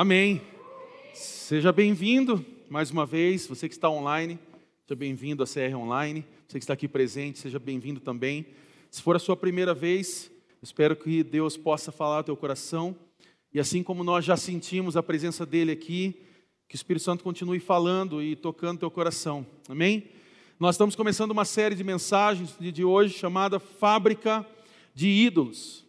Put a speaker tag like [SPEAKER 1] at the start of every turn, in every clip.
[SPEAKER 1] Amém. Seja bem-vindo mais uma vez, você que está online, seja bem-vindo à CR Online. Você que está aqui presente, seja bem-vindo também. Se for a sua primeira vez, espero que Deus possa falar ao teu coração. E assim como nós já sentimos a presença dele aqui, que o Espírito Santo continue falando e tocando teu coração. Amém? Nós estamos começando uma série de mensagens de hoje chamada Fábrica de Ídolos.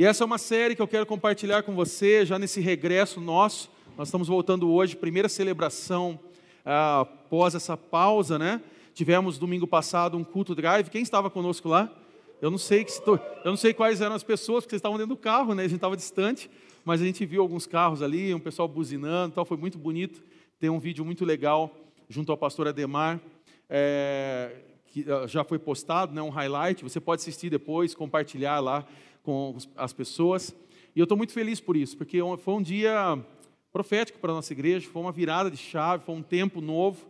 [SPEAKER 1] E essa é uma série que eu quero compartilhar com você já nesse regresso nosso. Nós estamos voltando hoje, primeira celebração ah, após essa pausa, né? Tivemos domingo passado um culto drive. Quem estava conosco lá? Eu não sei que eu não sei quais eram as pessoas, porque vocês estavam dentro do carro, né? A gente estava distante, mas a gente viu alguns carros ali, um pessoal buzinando, tal. Foi muito bonito. Tem um vídeo muito legal junto ao pastor Ademar é, que ah, já foi postado, né, um highlight, você pode assistir depois, compartilhar lá com as pessoas. E eu estou muito feliz por isso, porque foi um dia profético para a nossa igreja, foi uma virada de chave, foi um tempo novo,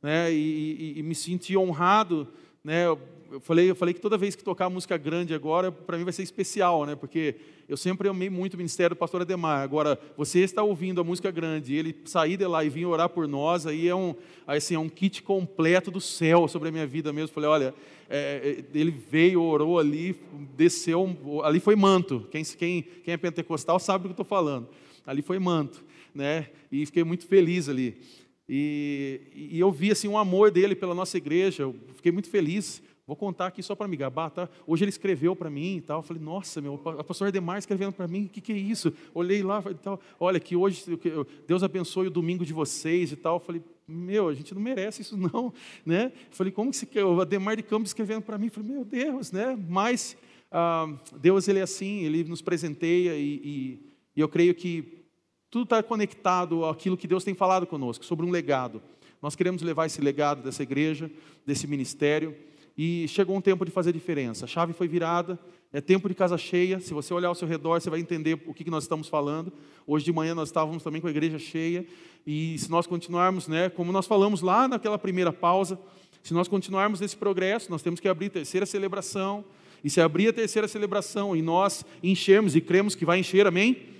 [SPEAKER 1] né, e, e, e me senti honrado né, eu falei, eu falei que toda vez que tocar música grande agora, para mim vai ser especial, né? Porque eu sempre amei muito o ministério do pastor Ademar. Agora, você está ouvindo a música grande, ele sair de lá e vir orar por nós, aí é um, assim, é um kit completo do céu sobre a minha vida mesmo. Falei, olha, é, é ele veio, orou ali, desceu, ali foi manto. Quem, quem, quem é pentecostal sabe do que eu estou falando. Ali foi manto, né? E fiquei muito feliz ali. E, e eu vi assim um amor dele pela nossa igreja. Eu fiquei muito feliz Vou contar aqui só para me gabar, tá? Hoje ele escreveu para mim e tal. Eu falei, nossa, meu, o pastor Edemar escrevendo para mim, o que, que é isso? Olhei lá e tal. Olha, que hoje Deus abençoe o domingo de vocês e tal. Eu falei, meu, a gente não merece isso não, né? Eu falei, como que se, o Ademar de Campos escrevendo para mim? Eu falei, meu Deus, né? Mas ah, Deus ele é assim, ele nos presenteia e, e, e eu creio que tudo está conectado àquilo que Deus tem falado conosco sobre um legado. Nós queremos levar esse legado dessa igreja, desse ministério. E chegou um tempo de fazer diferença. A chave foi virada, é tempo de casa cheia. Se você olhar ao seu redor, você vai entender o que nós estamos falando. Hoje de manhã nós estávamos também com a igreja cheia. E se nós continuarmos, né, como nós falamos lá naquela primeira pausa, se nós continuarmos nesse progresso, nós temos que abrir a terceira celebração. E se abrir a terceira celebração e nós enchermos e cremos que vai encher, amém?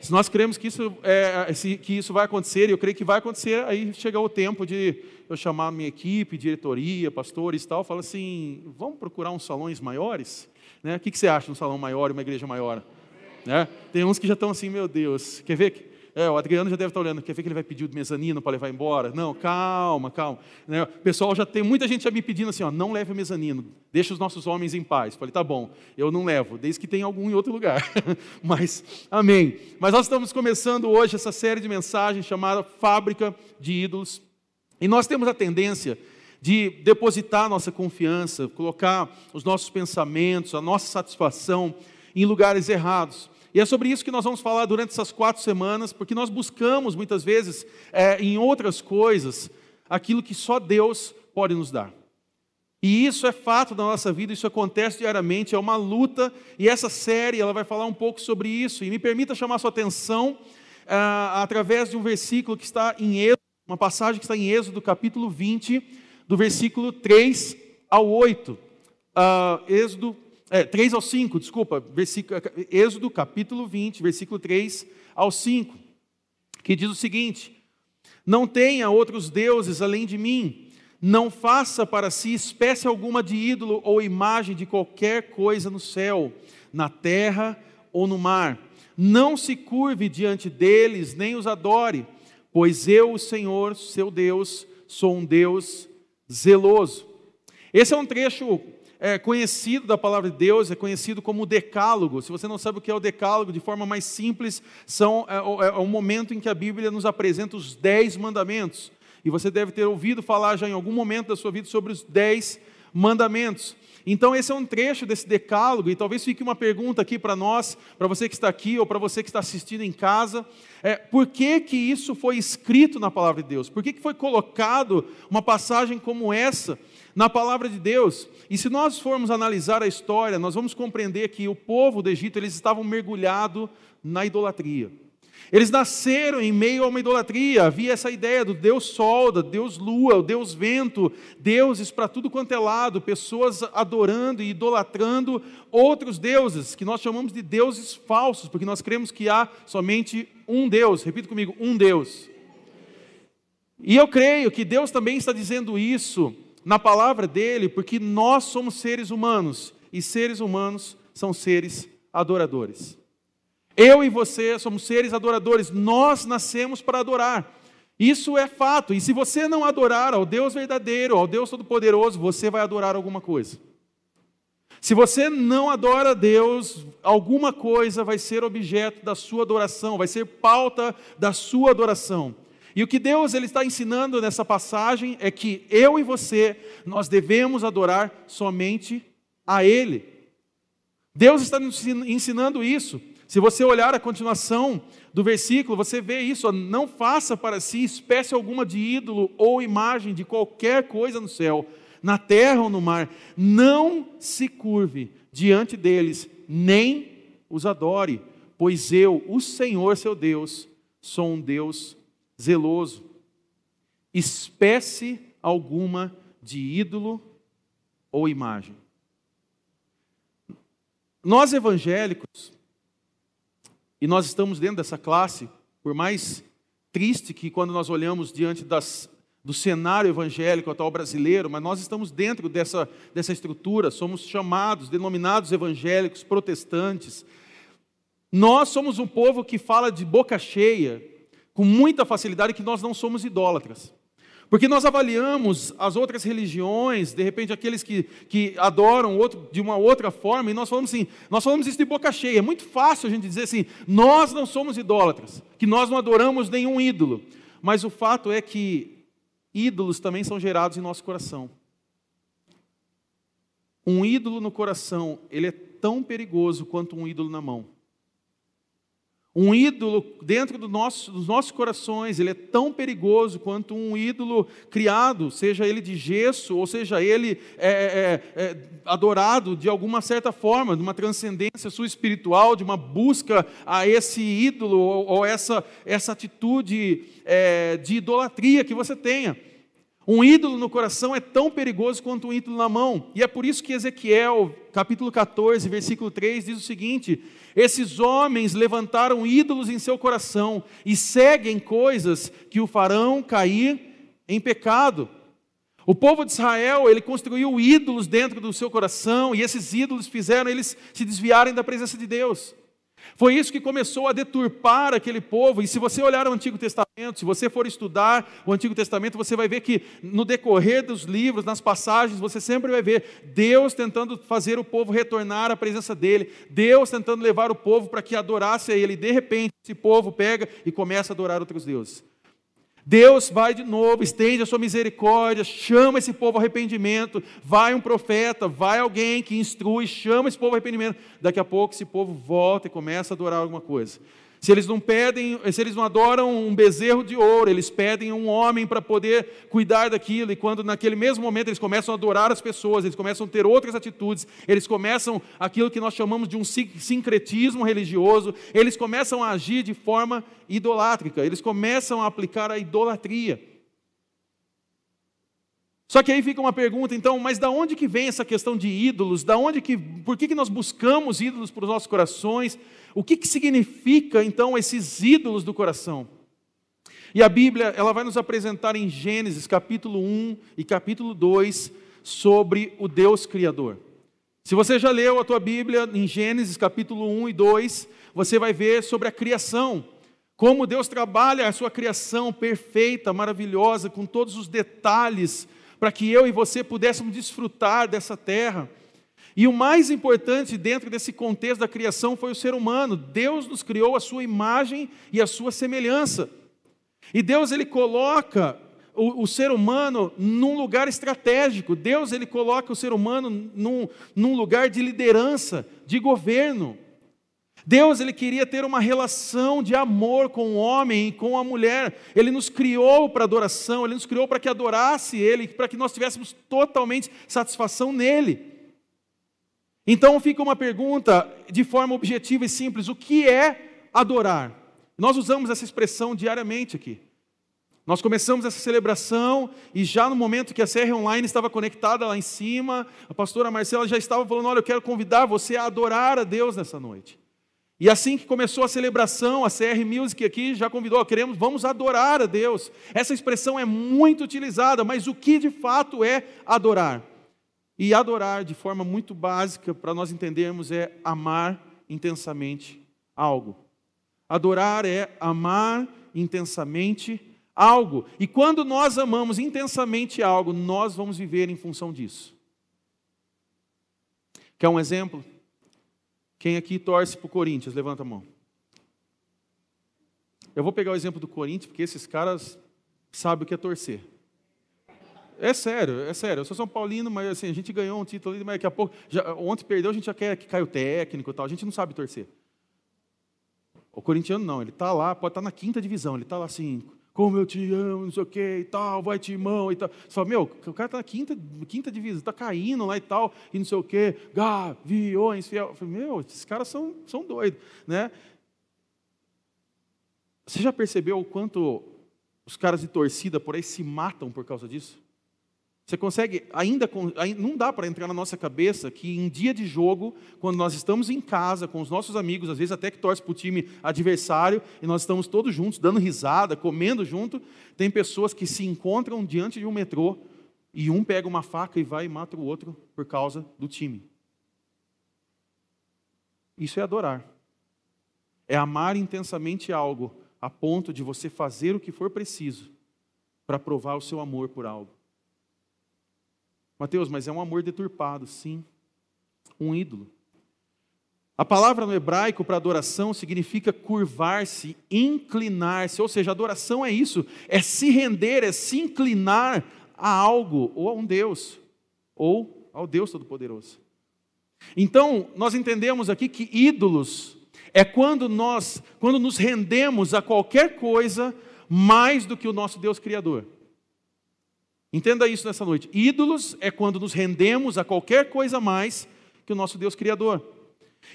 [SPEAKER 1] Se nós cremos que isso, é, que isso vai acontecer, e eu creio que vai acontecer, aí chega o tempo de eu chamar minha equipe, diretoria, pastores e tal, fala assim, vamos procurar uns salões maiores? Né? O que, que você acha de um salão maior uma igreja maior? Né? Tem uns que já estão assim, meu Deus, quer ver? É, o Adriano já deve estar olhando, quer ver que ele vai pedir o mezanino para levar embora? Não, calma, calma. Né? O pessoal já tem, muita gente já me pedindo assim, ó, não leve o mezanino, deixa os nossos homens em paz. Falei, tá bom, eu não levo, desde que tenha algum em outro lugar. Mas, amém. Mas nós estamos começando hoje essa série de mensagens chamada Fábrica de Ídolos. E nós temos a tendência de depositar nossa confiança, colocar os nossos pensamentos, a nossa satisfação em lugares errados. E é sobre isso que nós vamos falar durante essas quatro semanas, porque nós buscamos muitas vezes é, em outras coisas aquilo que só Deus pode nos dar. E isso é fato da nossa vida, isso acontece diariamente, é uma luta, e essa série ela vai falar um pouco sobre isso. E me permita chamar sua atenção ah, através de um versículo que está em Êxodo, uma passagem que está em Êxodo, capítulo 20, do versículo 3 ao 8. Ah, Êxodo é, 3 ao 5, desculpa, versículo, Êxodo capítulo 20, versículo 3 ao 5, que diz o seguinte: Não tenha outros deuses além de mim, não faça para si espécie alguma de ídolo ou imagem de qualquer coisa no céu, na terra ou no mar. Não se curve diante deles, nem os adore, pois eu, o Senhor, seu Deus, sou um Deus zeloso. Esse é um trecho é conhecido da palavra de Deus, é conhecido como o decálogo. Se você não sabe o que é o decálogo, de forma mais simples, são, é, é, é o momento em que a Bíblia nos apresenta os dez mandamentos. E você deve ter ouvido falar já em algum momento da sua vida sobre os dez mandamentos. Então, esse é um trecho desse decálogo, e talvez fique uma pergunta aqui para nós, para você que está aqui ou para você que está assistindo em casa: é, por que, que isso foi escrito na palavra de Deus? Por que, que foi colocado uma passagem como essa na palavra de Deus. E se nós formos analisar a história, nós vamos compreender que o povo do Egito eles estavam mergulhados na idolatria. Eles nasceram em meio a uma idolatria. Havia essa ideia do Deus Sol, do Deus Lua, o Deus Vento, deuses para tudo quanto é lado, pessoas adorando e idolatrando outros deuses, que nós chamamos de deuses falsos, porque nós cremos que há somente um Deus. Repita comigo: um Deus. E eu creio que Deus também está dizendo isso na palavra dele, porque nós somos seres humanos e seres humanos são seres adoradores. Eu e você somos seres adoradores, nós nascemos para adorar. Isso é fato. E se você não adorar ao Deus verdadeiro, ao Deus Todo-Poderoso, você vai adorar alguma coisa. Se você não adora a Deus, alguma coisa vai ser objeto da sua adoração, vai ser pauta da sua adoração. E o que Deus ele está ensinando nessa passagem é que eu e você, nós devemos adorar somente a Ele. Deus está nos ensinando isso. Se você olhar a continuação do versículo, você vê isso: não faça para si espécie alguma de ídolo ou imagem de qualquer coisa no céu, na terra ou no mar. Não se curve diante deles, nem os adore, pois eu, o Senhor seu Deus, sou um Deus zeloso. Espécie alguma de ídolo ou imagem. Nós evangélicos, e nós estamos dentro dessa classe, por mais triste que quando nós olhamos diante das, do cenário evangélico atual brasileiro, mas nós estamos dentro dessa, dessa estrutura, somos chamados, denominados evangélicos, protestantes. Nós somos um povo que fala de boca cheia, com muita facilidade, que nós não somos idólatras. Porque nós avaliamos as outras religiões, de repente aqueles que, que adoram outro, de uma outra forma, e nós falamos assim, nós falamos isso de boca cheia. É muito fácil a gente dizer assim, nós não somos idólatras, que nós não adoramos nenhum ídolo. Mas o fato é que ídolos também são gerados em nosso coração. Um ídolo no coração, ele é tão perigoso quanto um ídolo na mão. Um ídolo dentro do nosso, dos nossos corações, ele é tão perigoso quanto um ídolo criado, seja ele de gesso, ou seja ele é, é, é, adorado de alguma certa forma, de uma transcendência sua espiritual, de uma busca a esse ídolo ou, ou essa, essa atitude é, de idolatria que você tenha. Um ídolo no coração é tão perigoso quanto um ídolo na mão. E é por isso que Ezequiel, capítulo 14, versículo 3, diz o seguinte: Esses homens levantaram ídolos em seu coração e seguem coisas que o farão cair em pecado. O povo de Israel, ele construiu ídolos dentro do seu coração e esses ídolos fizeram eles se desviarem da presença de Deus. Foi isso que começou a deturpar aquele povo. E se você olhar o Antigo Testamento, se você for estudar o Antigo Testamento, você vai ver que no decorrer dos livros, nas passagens, você sempre vai ver Deus tentando fazer o povo retornar à presença dele, Deus tentando levar o povo para que adorasse a ele. E de repente, esse povo pega e começa a adorar outros deuses. Deus vai de novo, estende a sua misericórdia, chama esse povo ao arrependimento. Vai um profeta, vai alguém que instrui, chama esse povo ao arrependimento. Daqui a pouco esse povo volta e começa a adorar alguma coisa. Se eles não pedem, se eles não adoram um bezerro de ouro, eles pedem um homem para poder cuidar daquilo, e quando naquele mesmo momento eles começam a adorar as pessoas, eles começam a ter outras atitudes, eles começam aquilo que nós chamamos de um sincretismo religioso, eles começam a agir de forma idolátrica, eles começam a aplicar a idolatria. Só que aí fica uma pergunta, então, mas da onde que vem essa questão de ídolos? Da onde que, por que, que nós buscamos ídolos para os nossos corações? O que, que significa, então, esses ídolos do coração? E a Bíblia, ela vai nos apresentar em Gênesis, capítulo 1 e capítulo 2, sobre o Deus Criador. Se você já leu a tua Bíblia em Gênesis, capítulo 1 e 2, você vai ver sobre a criação, como Deus trabalha a sua criação perfeita, maravilhosa, com todos os detalhes para que eu e você pudéssemos desfrutar dessa terra. E o mais importante dentro desse contexto da criação foi o ser humano. Deus nos criou a sua imagem e a sua semelhança. E Deus ele coloca o, o, ser humano num lugar estratégico. Deus ele coloca o ser humano num, num lugar de liderança, de governo. Deus ele queria ter uma relação de amor com o homem e com a mulher. Ele nos criou para adoração, ele nos criou para que adorasse ele, para que nós tivéssemos totalmente satisfação nele. Então fica uma pergunta de forma objetiva e simples: o que é adorar? Nós usamos essa expressão diariamente aqui. Nós começamos essa celebração e já no momento que a CR Online estava conectada lá em cima, a pastora Marcela já estava falando: Olha, eu quero convidar você a adorar a Deus nessa noite. E assim que começou a celebração, a CR Music aqui já convidou, queremos, vamos adorar a Deus. Essa expressão é muito utilizada, mas o que de fato é adorar? E adorar de forma muito básica, para nós entendermos, é amar intensamente algo. Adorar é amar intensamente algo. E quando nós amamos intensamente algo, nós vamos viver em função disso. Quer um exemplo? Quem aqui torce para o Corinthians? Levanta a mão. Eu vou pegar o exemplo do Corinthians, porque esses caras sabem o que é torcer. É sério, é sério. Eu sou São Paulino, mas assim, a gente ganhou um título ali, mas daqui a pouco. Já, ontem perdeu, a gente já quer que caia o técnico e tal. A gente não sabe torcer. O corintiano não, ele está lá, pode estar tá na quinta divisão, ele está lá assim, como eu te amo, não sei o que e tal, vai timão e tal. Você fala, meu, o cara está na quinta, quinta divisão, está caindo lá e tal, e não sei o que, gaviões, fiel. Eu falei, meu, esses caras são, são doidos, né? Você já percebeu o quanto os caras de torcida por aí se matam por causa disso? Você consegue, ainda, não dá para entrar na nossa cabeça que em dia de jogo, quando nós estamos em casa com os nossos amigos, às vezes até que torce para o time adversário, e nós estamos todos juntos, dando risada, comendo junto, tem pessoas que se encontram diante de um metrô e um pega uma faca e vai e mata o outro por causa do time. Isso é adorar. É amar intensamente algo a ponto de você fazer o que for preciso para provar o seu amor por algo. Mateus, mas é um amor deturpado, sim. Um ídolo. A palavra no hebraico para adoração significa curvar-se, inclinar-se, ou seja, adoração é isso, é se render, é se inclinar a algo, ou a um Deus, ou ao Deus Todo-Poderoso. Então, nós entendemos aqui que ídolos é quando nós, quando nos rendemos a qualquer coisa mais do que o nosso Deus Criador. Entenda isso nessa noite. Ídolos é quando nos rendemos a qualquer coisa mais que o nosso Deus Criador.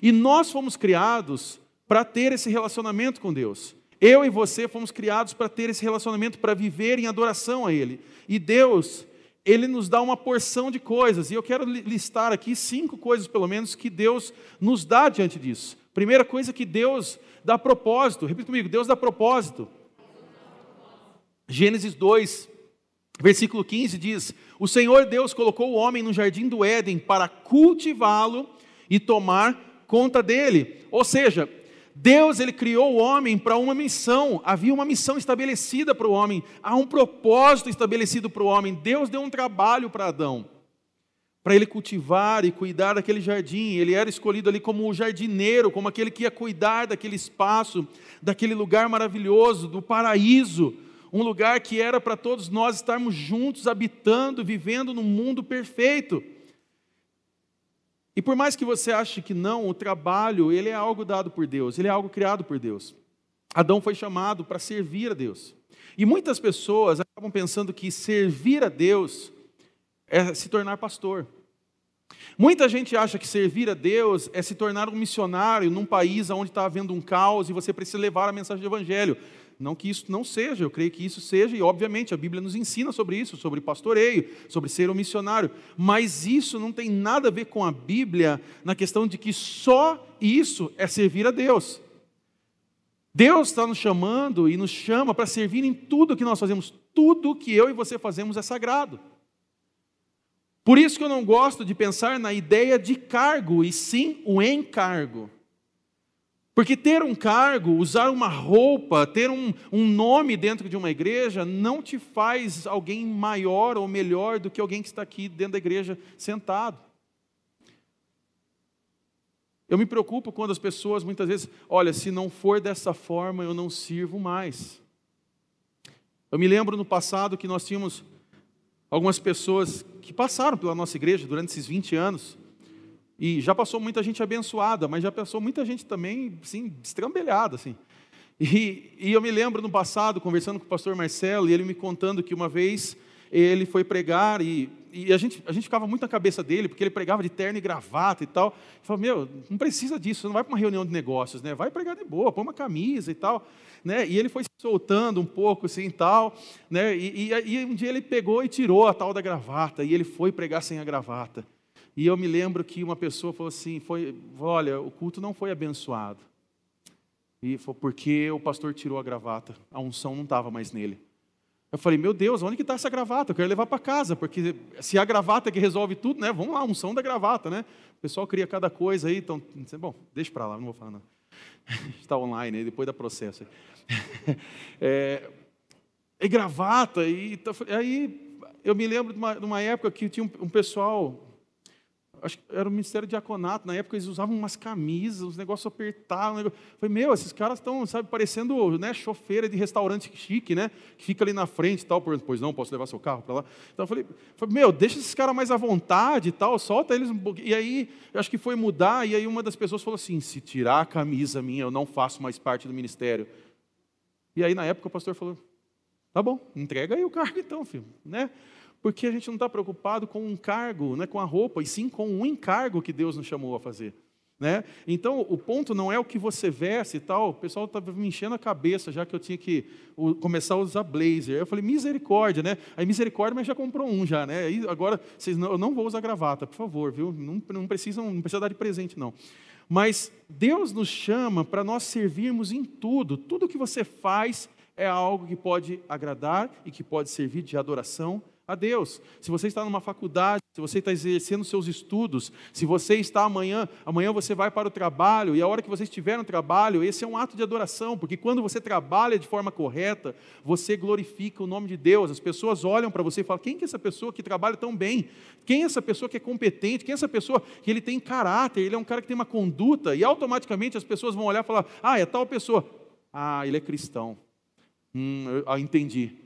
[SPEAKER 1] E nós fomos criados para ter esse relacionamento com Deus. Eu e você fomos criados para ter esse relacionamento, para viver em adoração a Ele. E Deus, Ele nos dá uma porção de coisas. E eu quero listar aqui cinco coisas, pelo menos, que Deus nos dá diante disso. Primeira coisa que Deus dá propósito. Repita comigo: Deus dá propósito. Gênesis 2, Versículo 15 diz: O Senhor Deus colocou o homem no jardim do Éden para cultivá-lo e tomar conta dele. Ou seja, Deus ele criou o homem para uma missão, havia uma missão estabelecida para o homem, há um propósito estabelecido para o homem. Deus deu um trabalho para Adão, para ele cultivar e cuidar daquele jardim. Ele era escolhido ali como o jardineiro, como aquele que ia cuidar daquele espaço, daquele lugar maravilhoso, do paraíso um lugar que era para todos nós estarmos juntos, habitando, vivendo num mundo perfeito. E por mais que você ache que não, o trabalho, ele é algo dado por Deus, ele é algo criado por Deus. Adão foi chamado para servir a Deus. E muitas pessoas acabam pensando que servir a Deus é se tornar pastor. Muita gente acha que servir a Deus é se tornar um missionário num país onde está havendo um caos e você precisa levar a mensagem do Evangelho. Não que isso não seja, eu creio que isso seja, e obviamente a Bíblia nos ensina sobre isso, sobre pastoreio, sobre ser um missionário, mas isso não tem nada a ver com a Bíblia na questão de que só isso é servir a Deus. Deus está nos chamando e nos chama para servir em tudo que nós fazemos, tudo que eu e você fazemos é sagrado. Por isso que eu não gosto de pensar na ideia de cargo, e sim o encargo. Porque ter um cargo, usar uma roupa, ter um, um nome dentro de uma igreja, não te faz alguém maior ou melhor do que alguém que está aqui dentro da igreja sentado. Eu me preocupo quando as pessoas muitas vezes, olha, se não for dessa forma, eu não sirvo mais. Eu me lembro no passado que nós tínhamos algumas pessoas que passaram pela nossa igreja durante esses 20 anos. E já passou muita gente abençoada, mas já passou muita gente também, assim, estrambelhada, assim. E, e eu me lembro no passado, conversando com o pastor Marcelo, e ele me contando que uma vez ele foi pregar e, e a, gente, a gente ficava muito na cabeça dele, porque ele pregava de terno e gravata e tal. Ele falou, meu, não precisa disso, você não vai para uma reunião de negócios, né? vai pregar de boa, põe uma camisa e tal. Né? E ele foi se soltando um pouco assim tal. Né? E, e, e um dia ele pegou e tirou a tal da gravata, e ele foi pregar sem a gravata. E eu me lembro que uma pessoa falou assim, foi, olha, o culto não foi abençoado. E foi porque o pastor tirou a gravata, a unção não estava mais nele. Eu falei, meu Deus, onde que está essa gravata? Eu quero levar para casa, porque se a gravata que resolve tudo, né? Vamos lá, a unção da gravata, né? O pessoal cria cada coisa aí, então, bom, deixa para lá, não vou falar não. Está online aí, depois da processo. É, e gravata, e aí eu me lembro de uma, de uma época que tinha um, um pessoal acho que era o Ministério Diaconato, na época eles usavam umas camisas, os negócios apertados. Negócio... Falei, meu, esses caras estão, sabe, parecendo né, chofeira de restaurante chique, né? Que fica ali na frente e tal. Pois não, posso levar seu carro para lá. Então eu falei, falei, meu, deixa esses caras mais à vontade e tal, solta eles um pouquinho. E aí, acho que foi mudar, e aí uma das pessoas falou assim: se tirar a camisa minha, eu não faço mais parte do ministério. E aí, na época, o pastor falou: tá bom, entrega aí o cargo então, filho, né? Porque a gente não está preocupado com um cargo, né, com a roupa, e sim com um encargo que Deus nos chamou a fazer. Né? Então, o ponto não é o que você veste e tal. O pessoal estava me enchendo a cabeça já que eu tinha que começar a usar blazer. Eu falei, misericórdia, né? Aí, misericórdia, mas já comprou um já, né? Aí, agora, vocês não, eu não vou usar gravata, por favor, viu? Não, não, precisam, não precisa dar de presente, não. Mas Deus nos chama para nós servirmos em tudo. Tudo que você faz é algo que pode agradar e que pode servir de adoração a Deus. Se você está numa faculdade, se você está exercendo seus estudos, se você está amanhã, amanhã você vai para o trabalho, e a hora que você estiver no trabalho, esse é um ato de adoração, porque quando você trabalha de forma correta, você glorifica o nome de Deus. As pessoas olham para você e falam: quem que é essa pessoa que trabalha tão bem? Quem é essa pessoa que é competente? Quem é essa pessoa que ele tem caráter? Ele é um cara que tem uma conduta, e automaticamente as pessoas vão olhar e falar: ah, é tal pessoa. Ah, ele é cristão. Hum, eu, ah, entendi.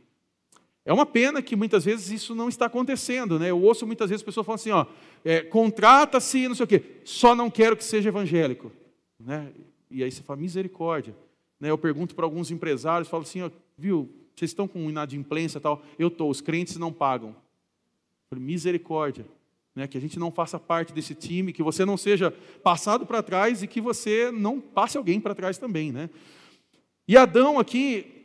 [SPEAKER 1] É uma pena que muitas vezes isso não está acontecendo, né? Eu ouço muitas vezes pessoas falando assim, ó, é, contrata-se, não sei o quê, só não quero que seja evangélico, né? E aí você fala, misericórdia. Né? Eu pergunto para alguns empresários, falo assim, ó, viu, vocês estão com inadimplência e tal? Eu estou, os crentes não pagam. Falo, misericórdia. Né? Que a gente não faça parte desse time, que você não seja passado para trás e que você não passe alguém para trás também, né? E Adão aqui,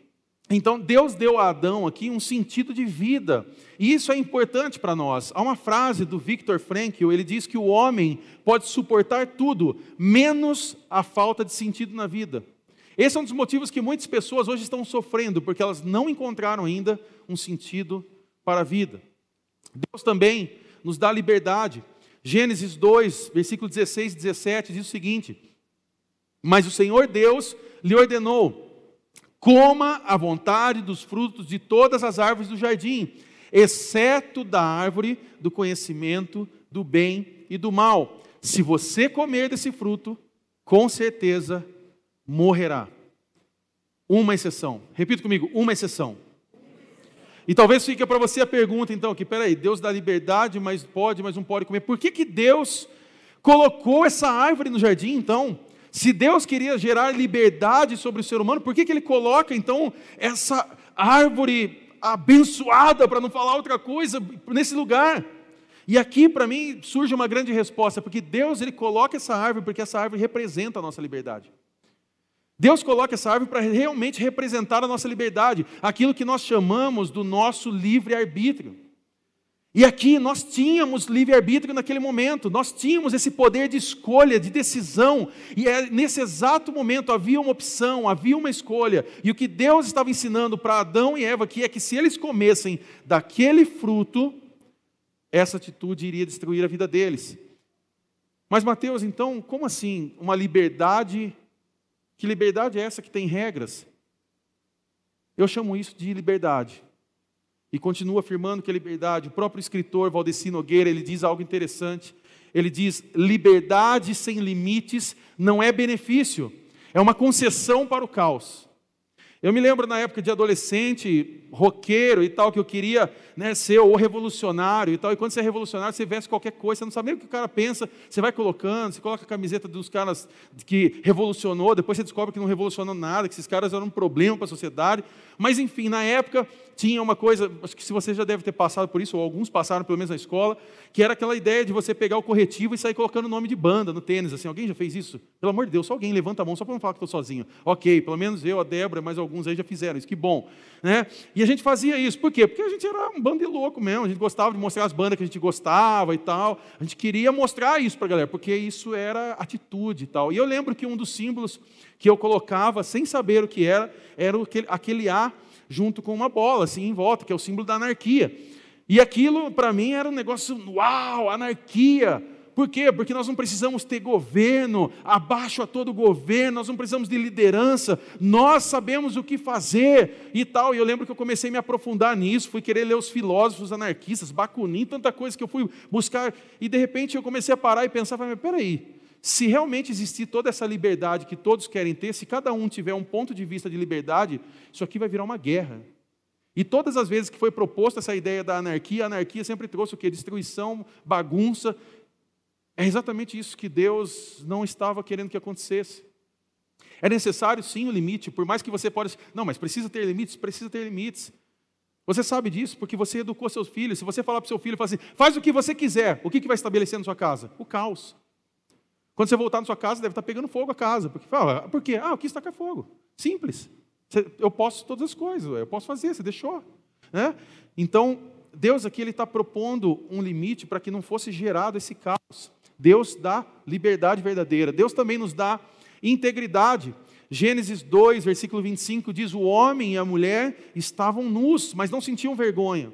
[SPEAKER 1] então, Deus deu a Adão aqui um sentido de vida, e isso é importante para nós. Há uma frase do Viktor Frankl, ele diz que o homem pode suportar tudo, menos a falta de sentido na vida. Esse é um dos motivos que muitas pessoas hoje estão sofrendo, porque elas não encontraram ainda um sentido para a vida. Deus também nos dá liberdade. Gênesis 2, versículo 16 e 17 diz o seguinte: Mas o Senhor Deus lhe ordenou: Coma à vontade dos frutos de todas as árvores do jardim, exceto da árvore do conhecimento do bem e do mal. Se você comer desse fruto, com certeza morrerá. Uma exceção. Repita comigo, uma exceção. E talvez fique para você a pergunta, então, que peraí, Deus dá liberdade, mas pode, mas não pode comer. Por que, que Deus colocou essa árvore no jardim, então? Se Deus queria gerar liberdade sobre o ser humano, por que, que ele coloca então essa árvore abençoada, para não falar outra coisa, nesse lugar? E aqui para mim surge uma grande resposta, porque Deus ele coloca essa árvore porque essa árvore representa a nossa liberdade. Deus coloca essa árvore para realmente representar a nossa liberdade, aquilo que nós chamamos do nosso livre arbítrio. E aqui nós tínhamos livre-arbítrio naquele momento, nós tínhamos esse poder de escolha, de decisão, e é, nesse exato momento havia uma opção, havia uma escolha, e o que Deus estava ensinando para Adão e Eva aqui é que se eles comessem daquele fruto, essa atitude iria destruir a vida deles. Mas Mateus, então, como assim uma liberdade? Que liberdade é essa que tem regras? Eu chamo isso de liberdade e continua afirmando que a liberdade, o próprio escritor Valdeci Nogueira, ele diz algo interessante. Ele diz: liberdade sem limites não é benefício, é uma concessão para o caos. Eu me lembro na época de adolescente, roqueiro e tal, que eu queria né, ser o revolucionário e tal. E quando você é revolucionário, você veste qualquer coisa, você não sabe nem o que o cara pensa, você vai colocando, você coloca a camiseta dos caras que revolucionou, depois você descobre que não revolucionou nada, que esses caras eram um problema para a sociedade. Mas enfim, na época tinha uma coisa, acho que se você já deve ter passado por isso, ou alguns passaram pelo menos na escola, que era aquela ideia de você pegar o corretivo e sair colocando o nome de banda no tênis. Assim, alguém já fez isso? Pelo amor de Deus, só alguém levanta a mão só para não falar que estou sozinho. Ok, pelo menos eu, a Débora, mais alguns aí já fizeram isso, que bom. Né? E a gente fazia isso, por quê? Porque a gente era um bando de louco mesmo, a gente gostava de mostrar as bandas que a gente gostava e tal, a gente queria mostrar isso para a galera, porque isso era atitude e tal. E eu lembro que um dos símbolos que eu colocava, sem saber o que era, era aquele A junto com uma bola, assim, em volta, que é o símbolo da anarquia. E aquilo, para mim, era um negócio, uau, anarquia. Por quê? Porque nós não precisamos ter governo, abaixo a todo governo, nós não precisamos de liderança, nós sabemos o que fazer e tal. E eu lembro que eu comecei a me aprofundar nisso, fui querer ler os filósofos anarquistas, Bakunin, tanta coisa que eu fui buscar, e de repente eu comecei a parar e pensar, mas peraí, se realmente existir toda essa liberdade que todos querem ter, se cada um tiver um ponto de vista de liberdade, isso aqui vai virar uma guerra. E todas as vezes que foi proposta essa ideia da anarquia, a anarquia sempre trouxe o quê? Destruição, bagunça. É exatamente isso que Deus não estava querendo que acontecesse. É necessário sim o limite, por mais que você possa. Não, mas precisa ter limites, precisa ter limites. Você sabe disso porque você educou seus filhos. Se você falar para o seu filho, fala assim, faz o que você quiser, o que, que vai estabelecer na sua casa? O caos. Quando você voltar na sua casa, deve estar pegando fogo a casa. Porque fala, por quê? Ah, eu quis tacar fogo. Simples. Eu posso todas as coisas, eu posso fazer, você deixou. Né? Então, Deus aqui está propondo um limite para que não fosse gerado esse caos. Deus dá liberdade verdadeira. Deus também nos dá integridade. Gênesis 2, versículo 25 diz: O homem e a mulher estavam nus, mas não sentiam vergonha.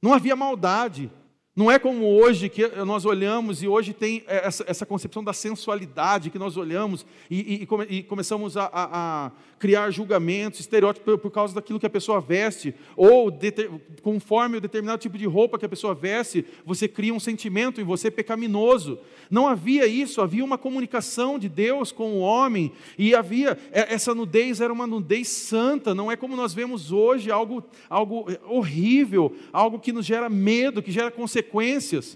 [SPEAKER 1] Não havia maldade, não é como hoje que nós olhamos e hoje tem essa, essa concepção da sensualidade que nós olhamos e, e, e começamos a, a, a, criar julgamentos, estereótipos por, causa daquilo que a pessoa veste, ou conforme o determinado tipo de roupa que a pessoa veste, você cria um sentimento em você pecaminoso. Não havia isso, havia uma comunicação de Deus com o homem e havia é, essa nudez era uma nudez santa, não é como nós vemos hoje algo, algo horrível, algo que nos gera medo, que gera consequências consequências.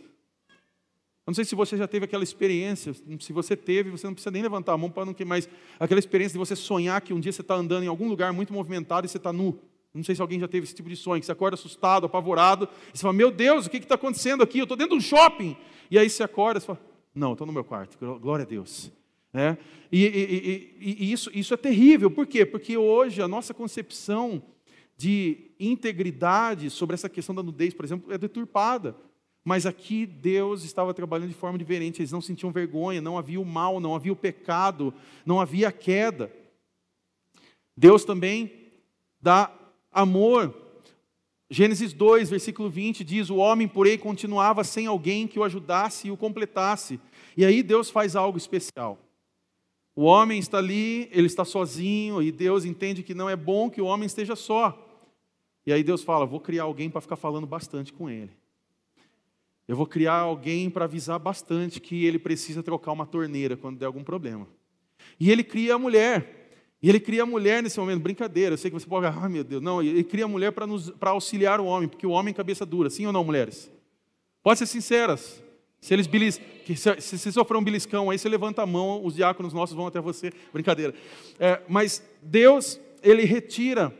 [SPEAKER 1] Eu não sei se você já teve aquela experiência, se você teve, você não precisa nem levantar a mão para não ter mais aquela experiência de você sonhar que um dia você está andando em algum lugar muito movimentado e você está nu. Não sei se alguém já teve esse tipo de sonho, que você acorda assustado, apavorado, e você fala, meu Deus, o que está acontecendo aqui? Eu estou dentro de um shopping. E aí você acorda e fala, não, estou no meu quarto, glória a Deus. É? E, e, e, e isso, isso é terrível, por quê? Porque hoje a nossa concepção de integridade sobre essa questão da nudez, por exemplo, é deturpada. Mas aqui Deus estava trabalhando de forma diferente, eles não sentiam vergonha, não havia o mal, não havia o pecado, não havia a queda. Deus também dá amor. Gênesis 2, versículo 20 diz: O homem, porém, continuava sem alguém que o ajudasse e o completasse. E aí Deus faz algo especial. O homem está ali, ele está sozinho, e Deus entende que não é bom que o homem esteja só. E aí Deus fala: Vou criar alguém para ficar falando bastante com ele. Eu vou criar alguém para avisar bastante que ele precisa trocar uma torneira quando der algum problema. E ele cria a mulher. E ele cria a mulher nesse momento, brincadeira. Eu sei que você pode, ah, meu Deus, não, ele cria a mulher para auxiliar o homem, porque o homem é cabeça dura, sim ou não, mulheres? Pode ser sinceras. Se eles belis, se, se, sofrer um beliscão aí, você levanta a mão, os diáconos nossos vão até você. Brincadeira. É, mas Deus, ele retira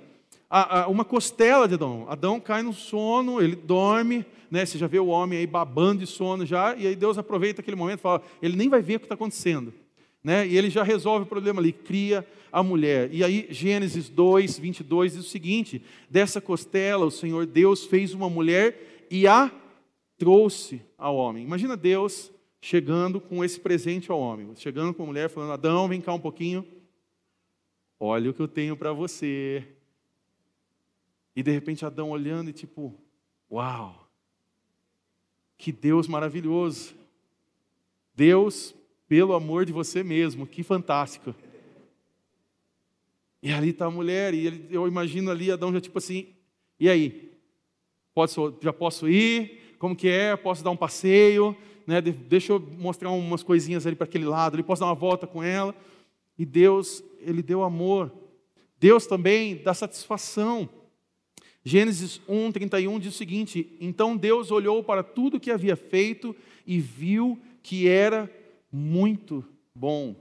[SPEAKER 1] a, a, uma costela de Adão. Adão cai no sono, ele dorme, né? Você já vê o homem aí babando de sono já, e aí Deus aproveita aquele momento e fala, ele nem vai ver o que está acontecendo. Né? E ele já resolve o problema ali, cria a mulher. E aí Gênesis 2, 22 diz o seguinte, dessa costela o Senhor Deus fez uma mulher e a trouxe ao homem. Imagina Deus chegando com esse presente ao homem, chegando com a mulher falando, Adão, vem cá um pouquinho, olha o que eu tenho para você. E de repente Adão olhando e tipo, uau, que Deus maravilhoso. Deus, pelo amor de você mesmo, que fantástico. E ali está a mulher, e ele, eu imagino ali Adão já tipo assim, e aí? Posso, já posso ir? Como que é? Posso dar um passeio? Né? Deixa eu mostrar umas coisinhas ali para aquele lado, ali posso dar uma volta com ela. E Deus, Ele deu amor. Deus também dá satisfação. Gênesis 1, 31 diz o seguinte: Então Deus olhou para tudo que havia feito e viu que era muito bom.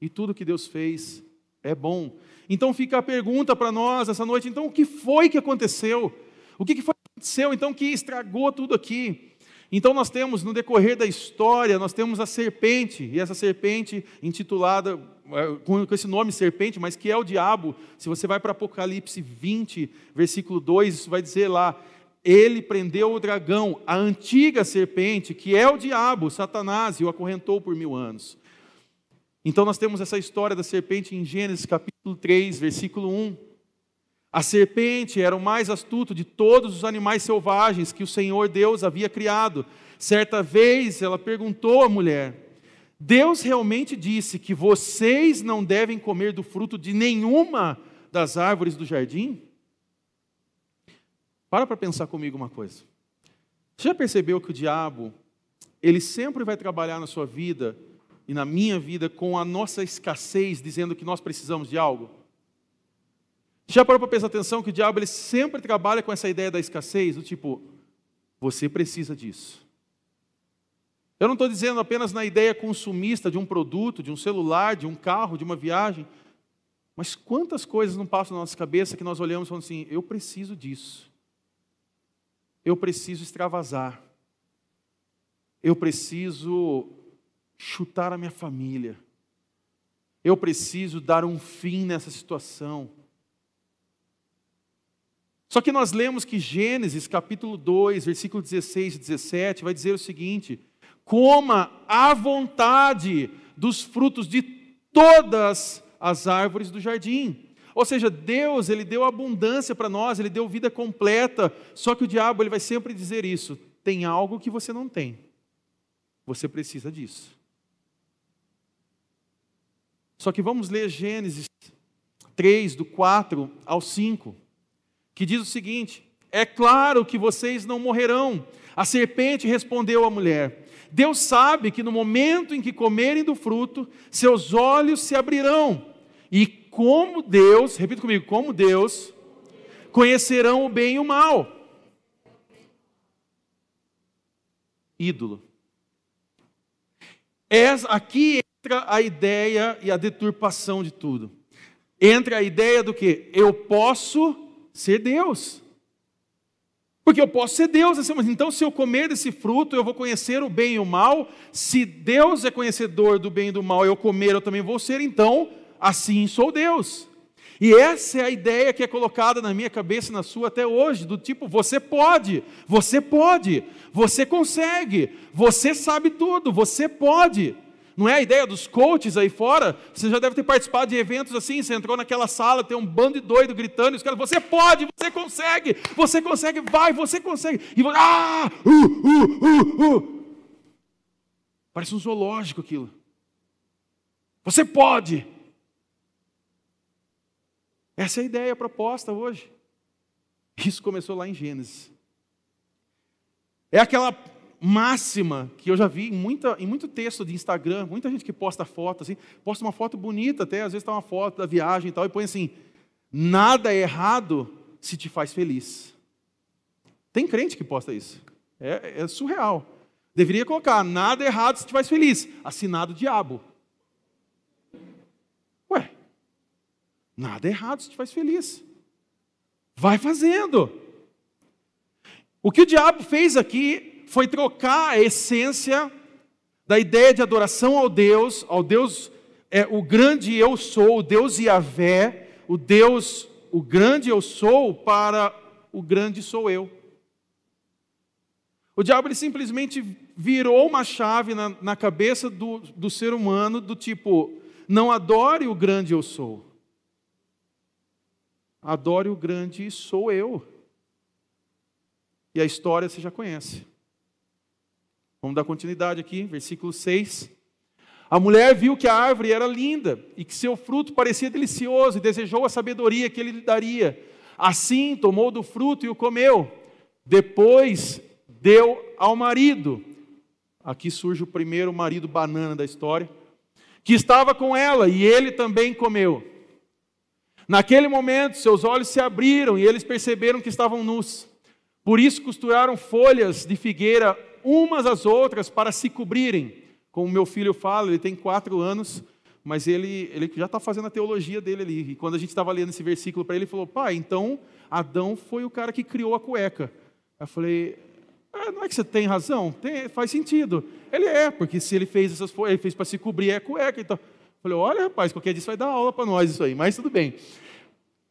[SPEAKER 1] E tudo que Deus fez é bom. Então fica a pergunta para nós essa noite: então o que foi que aconteceu? O que foi que aconteceu então que estragou tudo aqui? Então nós temos, no decorrer da história, nós temos a serpente, e essa serpente intitulada, é, com esse nome serpente, mas que é o diabo. Se você vai para Apocalipse 20, versículo 2, isso vai dizer lá, ele prendeu o dragão, a antiga serpente, que é o diabo, Satanás, e o acorrentou por mil anos. Então nós temos essa história da serpente em Gênesis capítulo 3, versículo 1. A serpente era o mais astuto de todos os animais selvagens que o Senhor Deus havia criado. Certa vez ela perguntou à mulher: Deus realmente disse que vocês não devem comer do fruto de nenhuma das árvores do jardim? Para para pensar comigo uma coisa. Você já percebeu que o diabo, ele sempre vai trabalhar na sua vida e na minha vida com a nossa escassez, dizendo que nós precisamos de algo? Já parou para prestar atenção que o diabo ele sempre trabalha com essa ideia da escassez, do tipo, você precisa disso. Eu não estou dizendo apenas na ideia consumista de um produto, de um celular, de um carro, de uma viagem, mas quantas coisas não passam na nossa cabeça que nós olhamos e falamos assim: eu preciso disso, eu preciso extravasar, eu preciso chutar a minha família, eu preciso dar um fim nessa situação. Só que nós lemos que Gênesis capítulo 2, versículo 16 e 17 vai dizer o seguinte: coma à vontade dos frutos de todas as árvores do jardim. Ou seja, Deus, ele deu abundância para nós, ele deu vida completa. Só que o diabo, ele vai sempre dizer isso: tem algo que você não tem. Você precisa disso. Só que vamos ler Gênesis 3, do 4 ao 5 que diz o seguinte: É claro que vocês não morrerão. A serpente respondeu à mulher: Deus sabe que no momento em que comerem do fruto, seus olhos se abrirão, e como Deus, repita comigo, como Deus, conhecerão o bem e o mal. Ídolo. É, aqui entra a ideia e a deturpação de tudo. Entra a ideia do que eu posso ser Deus. Porque eu posso ser Deus, assim, mas então se eu comer desse fruto, eu vou conhecer o bem e o mal. Se Deus é conhecedor do bem e do mal, eu comer, eu também vou ser, então, assim sou Deus. E essa é a ideia que é colocada na minha cabeça e na sua até hoje, do tipo, você pode, você pode, você consegue, você sabe tudo, você pode. Não é a ideia dos coaches aí fora? Você já deve ter participado de eventos assim, você entrou naquela sala, tem um bando de doido gritando, e os caras, você pode, você consegue, você consegue, vai, você consegue. E você, ah, uh, uh, uh, uh. Parece um zoológico aquilo. Você pode. Essa é a ideia a proposta hoje. Isso começou lá em Gênesis. É aquela máxima que eu já vi em, muita, em muito texto de Instagram, muita gente que posta foto, assim, posta uma foto bonita até, às vezes está uma foto da viagem e tal, e põe assim, nada é errado se te faz feliz. Tem crente que posta isso. É, é surreal. Deveria colocar, nada é errado se te faz feliz. Assinado diabo. Ué, nada é errado se te faz feliz. Vai fazendo. O que o diabo fez aqui foi trocar a essência da ideia de adoração ao Deus, ao Deus, é, o grande eu sou, o Deus Yahvé, o Deus, o grande eu sou, para o grande sou eu. O diabo ele simplesmente virou uma chave na, na cabeça do, do ser humano, do tipo, não adore o grande eu sou, adore o grande sou eu. E a história você já conhece. Vamos dar continuidade aqui, versículo 6. A mulher viu que a árvore era linda e que seu fruto parecia delicioso e desejou a sabedoria que ele lhe daria. Assim tomou do fruto e o comeu. Depois deu ao marido. Aqui surge o primeiro marido banana da história, que estava com ela e ele também comeu. Naquele momento, seus olhos se abriram e eles perceberam que estavam nus. Por isso costuraram folhas de figueira umas às outras para se cobrirem. Como meu filho fala, ele tem quatro anos, mas ele, ele já está fazendo a teologia dele ali. E quando a gente estava lendo esse versículo para ele, ele falou: Pai, então Adão foi o cara que criou a cueca. Eu falei: ah, Não é que você tem razão? Tem, faz sentido. Ele é, porque se ele fez essas ele fez para se cobrir é cueca. Então, eu falei: Olha, rapaz, qualquer dia você vai dar aula para nós isso aí, mas tudo bem.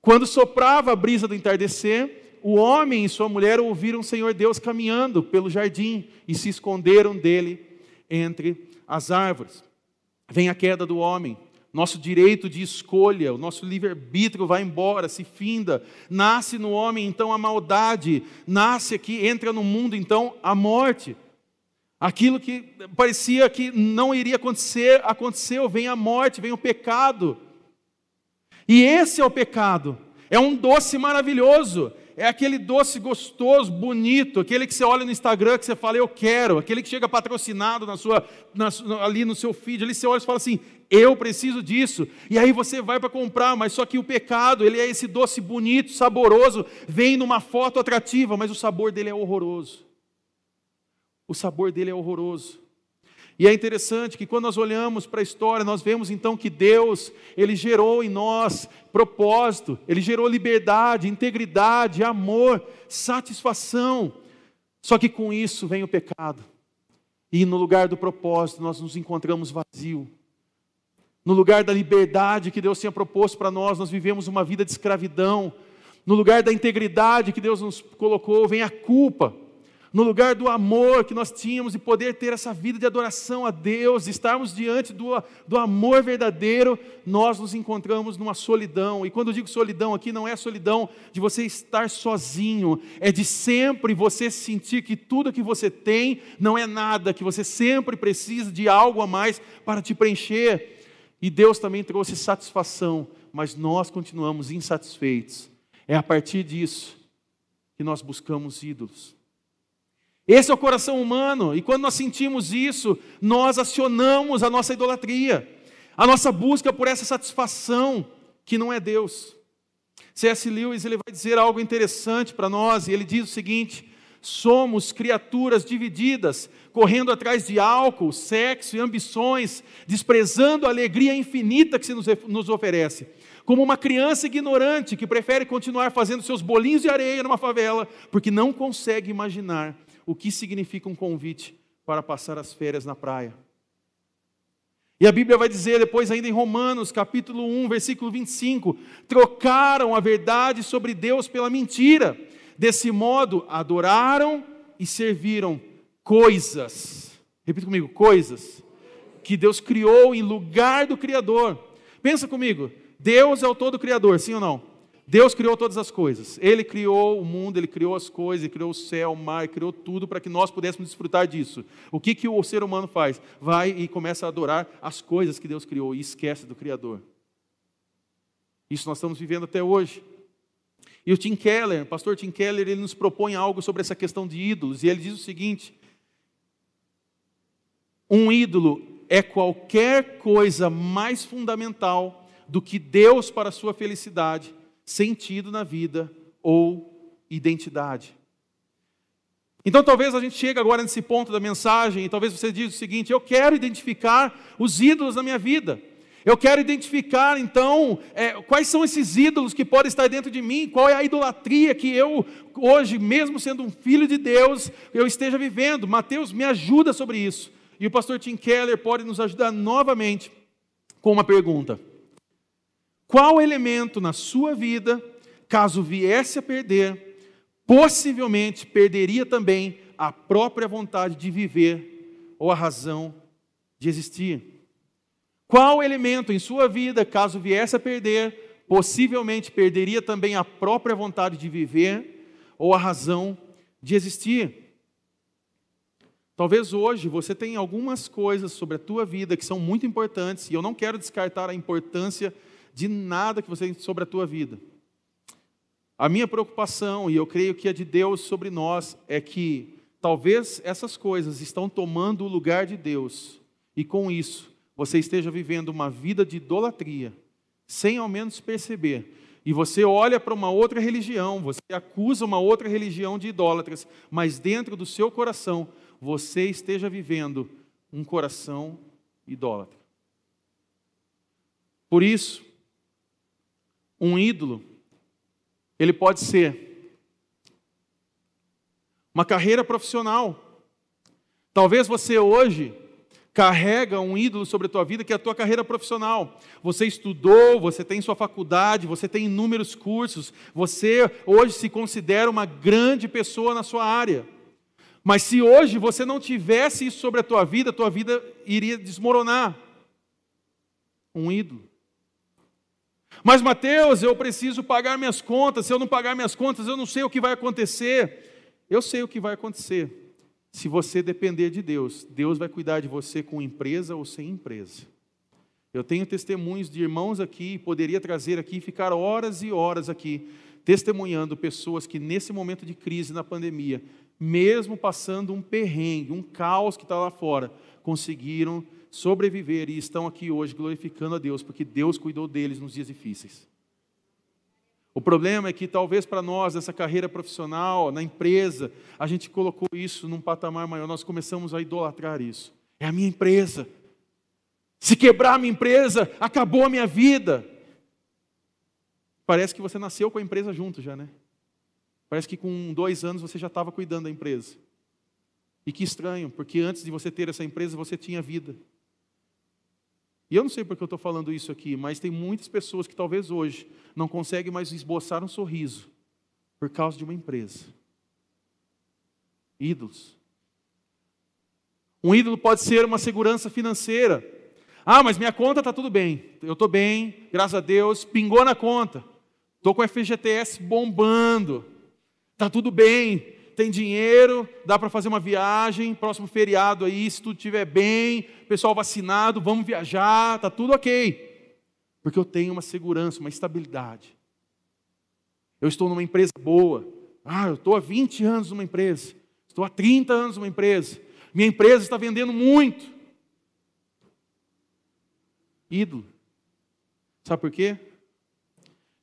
[SPEAKER 1] Quando soprava a brisa do entardecer, o homem e sua mulher ouviram o Senhor Deus caminhando pelo jardim e se esconderam dele entre as árvores. Vem a queda do homem, nosso direito de escolha, o nosso livre-arbítrio vai embora, se finda. Nasce no homem então a maldade, nasce aqui, entra no mundo então a morte. Aquilo que parecia que não iria acontecer, aconteceu, vem a morte, vem o pecado. E esse é o pecado. É um doce maravilhoso. É aquele doce gostoso, bonito, aquele que você olha no Instagram que você fala, eu quero, aquele que chega patrocinado na sua, na, ali no seu feed, ali você olha e fala assim, eu preciso disso. E aí você vai para comprar, mas só que o pecado, ele é esse doce bonito, saboroso, vem numa foto atrativa, mas o sabor dele é horroroso. O sabor dele é horroroso. E é interessante que quando nós olhamos para a história, nós vemos então que Deus, ele gerou em nós propósito, ele gerou liberdade, integridade, amor, satisfação. Só que com isso vem o pecado. E no lugar do propósito, nós nos encontramos vazio. No lugar da liberdade que Deus tinha proposto para nós, nós vivemos uma vida de escravidão. No lugar da integridade que Deus nos colocou, vem a culpa no lugar do amor que nós tínhamos e poder ter essa vida de adoração a Deus, estarmos diante do, do amor verdadeiro, nós nos encontramos numa solidão. E quando eu digo solidão aqui, não é solidão de você estar sozinho, é de sempre você sentir que tudo que você tem não é nada, que você sempre precisa de algo a mais para te preencher. E Deus também trouxe satisfação, mas nós continuamos insatisfeitos. É a partir disso que nós buscamos ídolos. Esse é o coração humano, e quando nós sentimos isso, nós acionamos a nossa idolatria, a nossa busca por essa satisfação que não é Deus. C.S. Lewis ele vai dizer algo interessante para nós, e ele diz o seguinte: somos criaturas divididas, correndo atrás de álcool, sexo e ambições, desprezando a alegria infinita que se nos oferece. Como uma criança ignorante que prefere continuar fazendo seus bolinhos de areia numa favela, porque não consegue imaginar o que significa um convite para passar as férias na praia. E a Bíblia vai dizer depois, ainda em Romanos, capítulo 1, versículo 25: trocaram a verdade sobre Deus pela mentira. Desse modo, adoraram e serviram coisas. Repita comigo: coisas que Deus criou em lugar do Criador. Pensa comigo: Deus é o todo Criador, sim ou não? Deus criou todas as coisas. Ele criou o mundo, ele criou as coisas, ele criou o céu, o mar, ele criou tudo para que nós pudéssemos desfrutar disso. O que, que o ser humano faz? Vai e começa a adorar as coisas que Deus criou e esquece do Criador. Isso nós estamos vivendo até hoje. E o Tim Keller, o pastor Tim Keller, ele nos propõe algo sobre essa questão de ídolos, e ele diz o seguinte: um ídolo é qualquer coisa mais fundamental do que Deus para a sua felicidade sentido na vida ou identidade. Então talvez a gente chegue agora nesse ponto da mensagem e talvez você diga o seguinte: eu quero identificar os ídolos na minha vida. Eu quero identificar então é, quais são esses ídolos que podem estar dentro de mim, qual é a idolatria que eu hoje, mesmo sendo um filho de Deus, eu esteja vivendo. Mateus me ajuda sobre isso. E o pastor Tim Keller pode nos ajudar novamente com uma pergunta. Qual elemento na sua vida, caso viesse a perder, possivelmente perderia também a própria vontade de viver ou a razão de existir? Qual elemento em sua vida, caso viesse a perder, possivelmente perderia também a própria vontade de viver ou a razão de existir? Talvez hoje você tenha algumas coisas sobre a tua vida que são muito importantes, e eu não quero descartar a importância de nada que você tem sobre a tua vida. A minha preocupação, e eu creio que é de Deus sobre nós, é que talvez essas coisas estão tomando o lugar de Deus, e com isso você esteja vivendo uma vida de idolatria, sem ao menos perceber, e você olha para uma outra religião, você acusa uma outra religião de idólatras, mas dentro do seu coração você esteja vivendo um coração idólatra. Por isso, um ídolo, ele pode ser uma carreira profissional. Talvez você hoje carrega um ídolo sobre a tua vida que é a tua carreira profissional. Você estudou, você tem sua faculdade, você tem inúmeros cursos, você hoje se considera uma grande pessoa na sua área. Mas se hoje você não tivesse isso sobre a tua vida, a tua vida iria desmoronar. Um ídolo. Mas Mateus, eu preciso pagar minhas contas. Se eu não pagar minhas contas, eu não sei o que vai acontecer. Eu sei o que vai acontecer. Se você depender de Deus, Deus vai cuidar de você com empresa ou sem empresa. Eu tenho testemunhos de irmãos aqui, poderia trazer aqui, ficar horas e horas aqui, testemunhando pessoas que nesse momento de crise na pandemia, mesmo passando um perrengue, um caos que está lá fora, conseguiram sobreviver e estão aqui hoje glorificando a Deus, porque Deus cuidou deles nos dias difíceis. O problema é que talvez para nós, nessa carreira profissional, na empresa, a gente colocou isso num patamar maior, nós começamos a idolatrar isso. É a minha empresa. Se quebrar a minha empresa, acabou a minha vida. Parece que você nasceu com a empresa junto já, né? Parece que com dois anos você já estava cuidando da empresa. E que estranho, porque antes de você ter essa empresa, você tinha vida. E eu não sei porque eu estou falando isso aqui, mas tem muitas pessoas que talvez hoje não conseguem mais esboçar um sorriso por causa de uma empresa. Ídolos. Um ídolo pode ser uma segurança financeira. Ah, mas minha conta está tudo bem. Eu estou bem, graças a Deus, pingou na conta. Estou com o FGTS bombando. Está tudo bem tem dinheiro, dá para fazer uma viagem, próximo feriado aí, se tudo estiver bem, pessoal vacinado, vamos viajar, está tudo ok. Porque eu tenho uma segurança, uma estabilidade. Eu estou numa empresa boa. Ah, eu estou há 20 anos numa empresa. Estou há 30 anos numa empresa. Minha empresa está vendendo muito. Ídolo. Sabe por quê?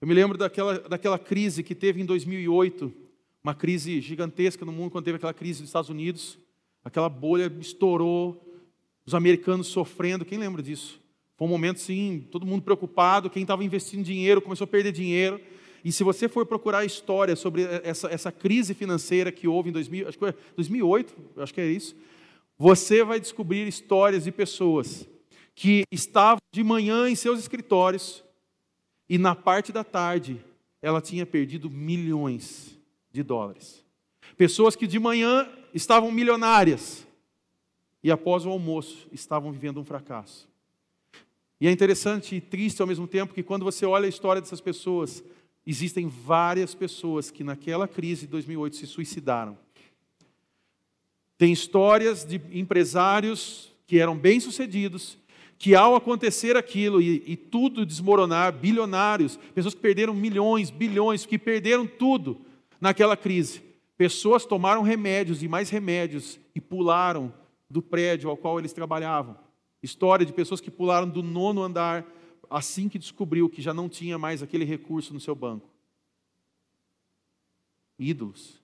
[SPEAKER 1] Eu me lembro daquela, daquela crise que teve em 2008 uma crise gigantesca no mundo, quando teve aquela crise dos Estados Unidos, aquela bolha estourou, os americanos sofrendo, quem lembra disso? Foi um momento assim, todo mundo preocupado, quem estava investindo dinheiro começou a perder dinheiro. E se você for procurar a história sobre essa, essa crise financeira que houve em 2000, acho que foi 2008, acho que é isso, você vai descobrir histórias de pessoas que estavam de manhã em seus escritórios e na parte da tarde ela tinha perdido milhões de dólares. Pessoas que de manhã estavam milionárias e após o almoço estavam vivendo um fracasso. E é interessante e triste ao mesmo tempo que quando você olha a história dessas pessoas, existem várias pessoas que naquela crise de 2008 se suicidaram. Tem histórias de empresários que eram bem-sucedidos, que ao acontecer aquilo e, e, tudo desmoronar, bilionários, pessoas que perderam milhões, bilhões, que perderam tudo, naquela crise. Pessoas tomaram remédios e mais remédios e pularam do prédio ao qual eles trabalhavam. História de pessoas que pularam do nono andar assim que descobriu que já não tinha mais aquele recurso no seu banco. Ídolos.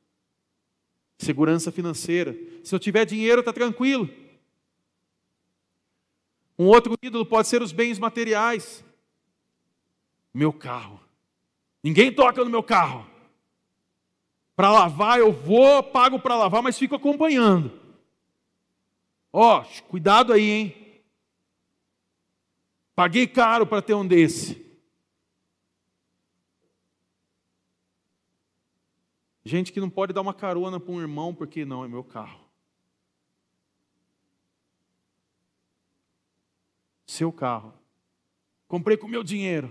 [SPEAKER 1] Segurança financeira. Se eu tiver dinheiro, está tranquilo. Um outro ídolo pode ser os bens materiais. Meu carro. Ninguém toca no meu carro. Para lavar eu vou, pago para lavar, mas fico acompanhando. Ó, oh, cuidado aí, hein? Paguei caro para ter um desse. Gente que não pode dar uma carona para um irmão porque não é meu carro. Seu carro. Comprei com meu dinheiro.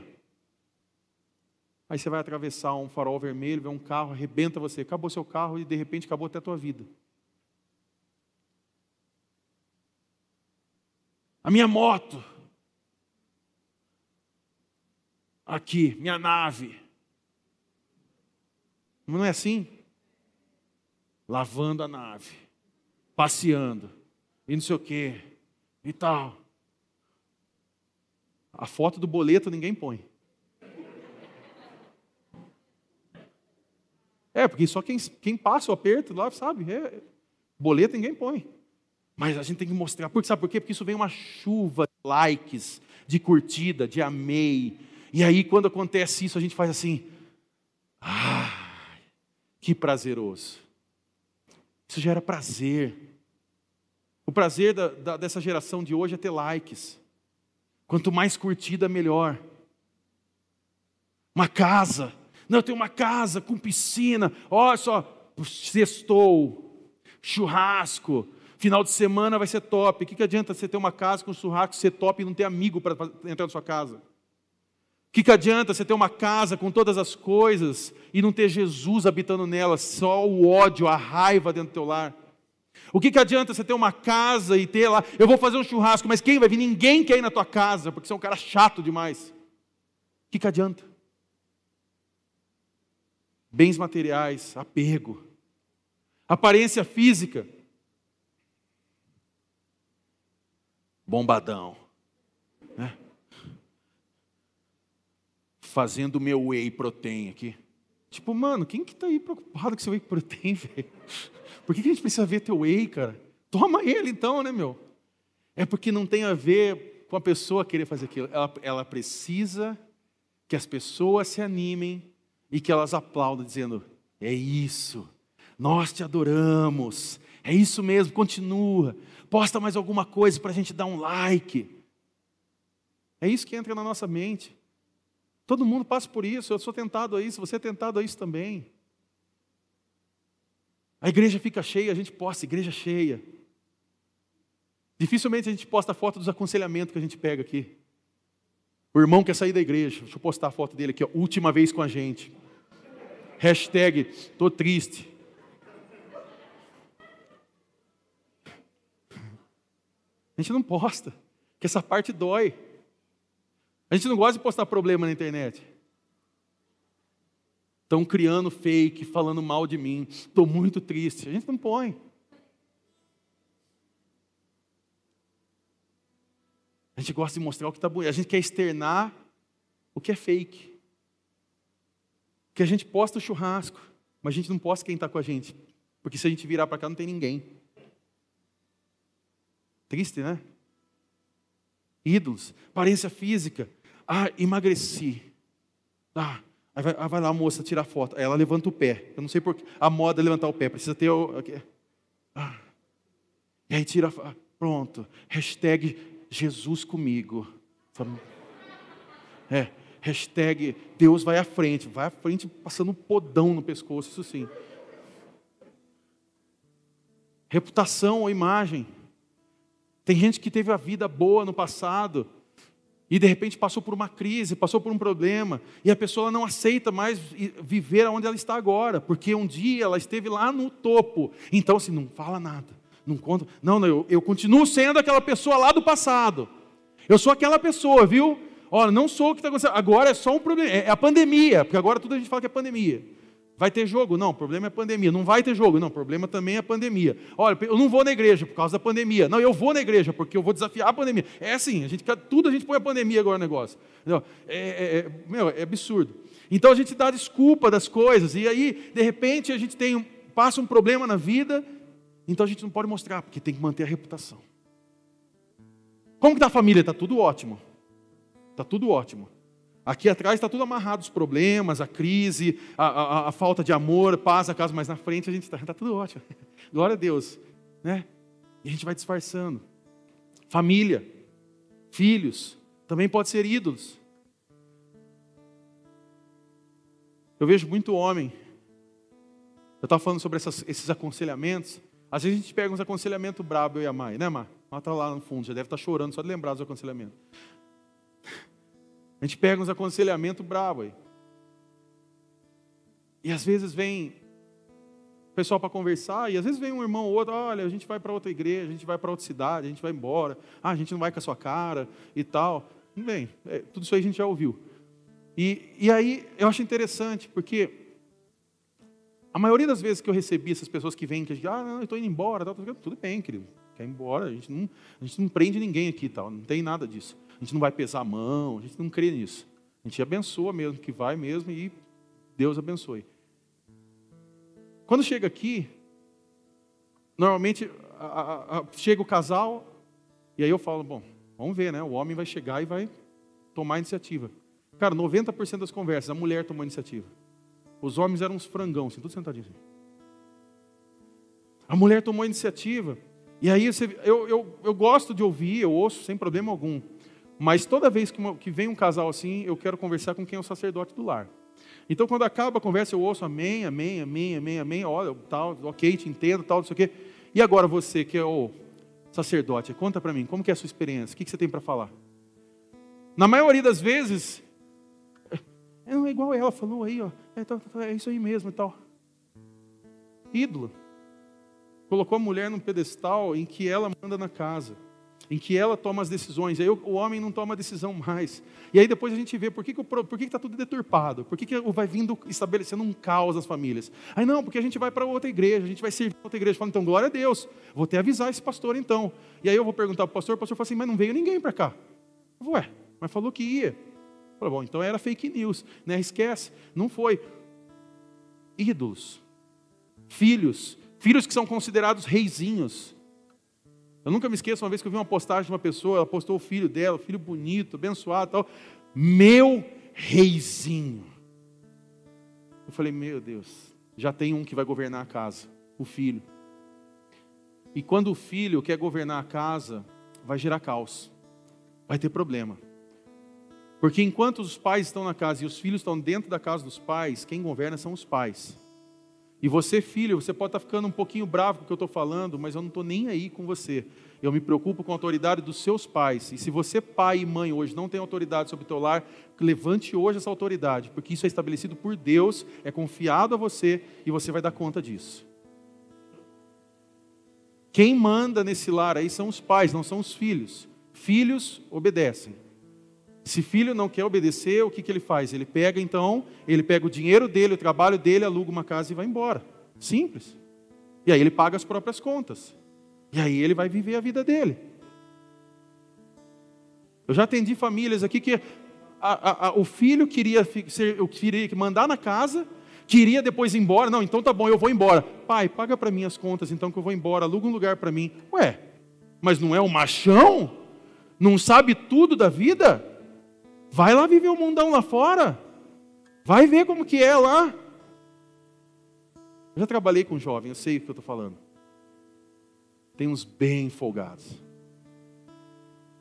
[SPEAKER 1] Aí você vai atravessar um farol vermelho, vê um carro, arrebenta você, acabou seu carro e de repente acabou até a tua vida. A minha moto. Aqui, minha nave. Não é assim? Lavando a nave, passeando, e não sei o quê, e tal. A foto do boleto ninguém põe. É, porque só quem, quem passa o aperto lá sabe, é, boleto ninguém põe. Mas a gente tem que mostrar. Porque, sabe por quê? Porque isso vem uma chuva de likes, de curtida, de amei. E aí, quando acontece isso, a gente faz assim. Ah, que prazeroso. Isso gera prazer. O prazer da, da, dessa geração de hoje é ter likes. Quanto mais curtida, melhor. Uma casa. Não, tenho uma casa com piscina. Olha só, sextou, churrasco, Final de semana vai ser top. O que, que adianta você ter uma casa com churrasco, ser top e não ter amigo para entrar na sua casa? O que, que adianta você ter uma casa com todas as coisas e não ter Jesus habitando nela, só o ódio, a raiva dentro do teu lar? O que, que adianta você ter uma casa e ter lá, eu vou fazer um churrasco, mas quem vai vir? Ninguém quer ir na tua casa, porque você é um cara chato demais. O que, que adianta? Bens materiais, apego, aparência física. bombadão. Né? Fazendo meu whey protein aqui. Tipo, mano, quem que tá aí preocupado com seu whey protein, velho? Por que, que a gente precisa ver teu whey, cara? Toma ele então, né, meu? É porque não tem a ver com a pessoa querer fazer aquilo. Ela, ela precisa que as pessoas se animem e que elas aplaudam, dizendo: É isso, nós te adoramos, é isso mesmo, continua posta mais alguma coisa para a gente dar um like. É isso que entra na nossa mente. Todo mundo passa por isso, eu sou tentado a isso, você é tentado a isso também. A igreja fica cheia, a gente posta, igreja cheia. Dificilmente a gente posta a foto dos aconselhamentos que a gente pega aqui. O irmão quer sair da igreja, deixa eu postar a foto dele aqui, ó, última vez com a gente. Hashtag, tô triste. A gente não posta, que essa parte dói. A gente não gosta de postar problema na internet. Estão criando fake, falando mal de mim. Estou muito triste. A gente não põe. A gente gosta de mostrar o que está bonito. A gente quer externar o que é fake. Que a gente posta o churrasco, mas a gente não posta quem está com a gente. Porque se a gente virar para cá, não tem ninguém. Triste, né? Ídolos, aparência física. Ah, emagreci. Ah, aí vai, vai, lá a moça tirar foto. Aí ela levanta o pé. Eu não sei porquê. A moda é levantar o pé. Precisa ter o. Ah. E aí tira. Pronto. Hashtag Jesus comigo. É. Hashtag Deus vai à frente. Vai à frente passando um podão no pescoço. Isso sim. Reputação ou imagem. Tem gente que teve a vida boa no passado e de repente passou por uma crise, passou por um problema, e a pessoa não aceita mais viver onde ela está agora, porque um dia ela esteve lá no topo. Então, assim, não fala nada, não conta. Não, não eu, eu continuo sendo aquela pessoa lá do passado. Eu sou aquela pessoa, viu? Olha, não sou o que está acontecendo. Agora é só um problema, é a pandemia, porque agora tudo a gente fala que é pandemia. Vai ter jogo? Não, o problema é a pandemia. Não vai ter jogo? Não, o problema também é a pandemia. Olha, eu não vou na igreja por causa da pandemia. Não, eu vou na igreja porque eu vou desafiar a pandemia. É assim, a gente, tudo a gente põe a pandemia agora no negócio. É, é, é, meu, é absurdo. Então a gente dá desculpa das coisas, e aí, de repente, a gente tem, passa um problema na vida, então a gente não pode mostrar, porque tem que manter a reputação. Como que está a família? Está tudo ótimo. Está tudo ótimo. Aqui atrás está tudo amarrado, os problemas, a crise, a, a, a, falta de amor, paz a casa, mas na frente a gente está tá tudo ótimo. Glória a Deus. Né? E a gente vai disfarçando. Família, filhos, também pode ser ídolos. Eu vejo muito homem. Eu estava falando sobre essas, esses aconselhamentos. Às vezes a gente pega uns aconselhamentos brabo, eu e a mãe, né, Mar? Ela está lá no fundo, já deve estar tá chorando só de lembrar dos aconselhamentos. A gente pega uns aconselhamentos bravos aí. E às vezes vem pessoal para conversar, e às vezes vem um irmão ou outro, olha, a gente vai para outra igreja, a gente vai para outra cidade, a gente vai embora, ah, a gente não vai com a sua cara e tal. Bem, é, tudo isso aí a gente já ouviu. E, e aí eu acho interessante, porque a maioria das vezes que eu recebi essas pessoas que vêm, que dizem, ah, não, eu estou indo embora, tal, tudo bem, querido, quer ir embora, a gente não, a gente não prende ninguém aqui, tal, não tem nada disso a gente não vai pesar a mão, a gente não crê nisso. A gente abençoa mesmo, que vai mesmo e Deus abençoe. Quando chega aqui, normalmente a, a, a, chega o casal, e aí eu falo, bom, vamos ver, né? O homem vai chegar e vai tomar a iniciativa. Cara, 90% das conversas, a mulher tomou a iniciativa. Os homens eram uns frangão, assim, tudo sentadinho assim. A mulher tomou a iniciativa. E aí você, eu, eu, eu gosto de ouvir, eu ouço sem problema algum. Mas toda vez que, uma, que vem um casal assim, eu quero conversar com quem é o sacerdote do lar. Então, quando acaba a conversa, eu ouço amém, amém, amém, amém, amém, olha, tal, ok, te entendo, tal, não sei o quê. E agora você, que é o sacerdote, conta para mim, como que é a sua experiência? O que, que você tem para falar? Na maioria das vezes, é, é igual ela falou aí, ó, é, é isso aí mesmo e tal. Ídolo. Colocou a mulher num pedestal em que ela manda na casa, em que ela toma as decisões. Aí o, homem não toma decisão mais. E aí depois a gente vê por que está que, que, tá tudo deturpado, por que, que vai vindo estabelecendo um caos nas famílias. Aí não, porque a gente vai para outra igreja, a gente vai servir outra igreja. Fala, então, glória a Deus, vou ter avisar esse pastor então. E aí eu vou perguntar para o pastor, o pastor fala assim, mas não veio ninguém para cá. Eu vou, ué, mas falou que ia. Falei, bom, então era fake news, né? Esquece, não foi. Ídolos, filhos, Filhos que são considerados reizinhos. Eu nunca me esqueço uma vez que eu vi uma postagem de uma pessoa, ela postou o filho dela, filho bonito, abençoado tal. Meu reizinho. Eu falei, meu Deus, já tem um que vai governar a casa, o filho. E quando o filho quer governar a casa, vai gerar caos, vai ter problema. Porque enquanto os pais estão na casa e os filhos estão dentro da casa dos pais, quem governa são os pais. E você, filho, você pode estar ficando um pouquinho bravo com o que eu estou falando, mas eu não estou nem aí com você. Eu me preocupo com a autoridade dos seus pais. E se você, pai e mãe, hoje não tem autoridade sobre o teu lar, levante hoje essa autoridade, porque isso é estabelecido por Deus, é confiado a você e você vai dar conta disso. Quem manda nesse lar aí são os pais, não são os filhos. Filhos obedecem. Se filho não quer obedecer, o que, que ele faz? Ele pega então, ele pega o dinheiro dele, o trabalho dele, aluga uma casa e vai embora. Simples. E aí ele paga as próprias contas. E aí ele vai viver a vida dele. Eu já atendi famílias aqui que a, a, a, o filho queria, ser, queria mandar na casa, queria depois ir embora. Não, então tá bom, eu vou embora. Pai, paga para mim as contas, então que eu vou embora, aluga um lugar para mim. Ué, mas não é o machão? Não sabe tudo da vida? Vai lá viver o mundão lá fora. Vai ver como que é lá. Eu já trabalhei com jovem, eu sei o que eu estou falando. Tem uns bem folgados.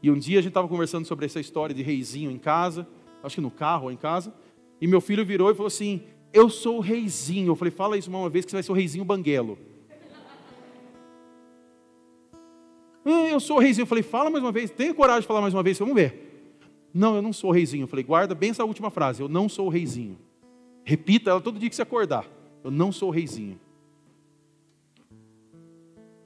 [SPEAKER 1] E um dia a gente estava conversando sobre essa história de reizinho em casa, acho que no carro ou em casa, e meu filho virou e falou assim: Eu sou o reizinho. Eu falei: Fala isso uma vez que você vai ser o reizinho banguelo. Ah, eu sou o reizinho. Eu falei: Fala mais uma vez, tenha coragem de falar mais uma vez, vamos ver. Não, eu não sou reizinho. Eu falei, guarda bem essa última frase. Eu não sou reizinho. Repita ela todo dia que você acordar. Eu não sou reizinho.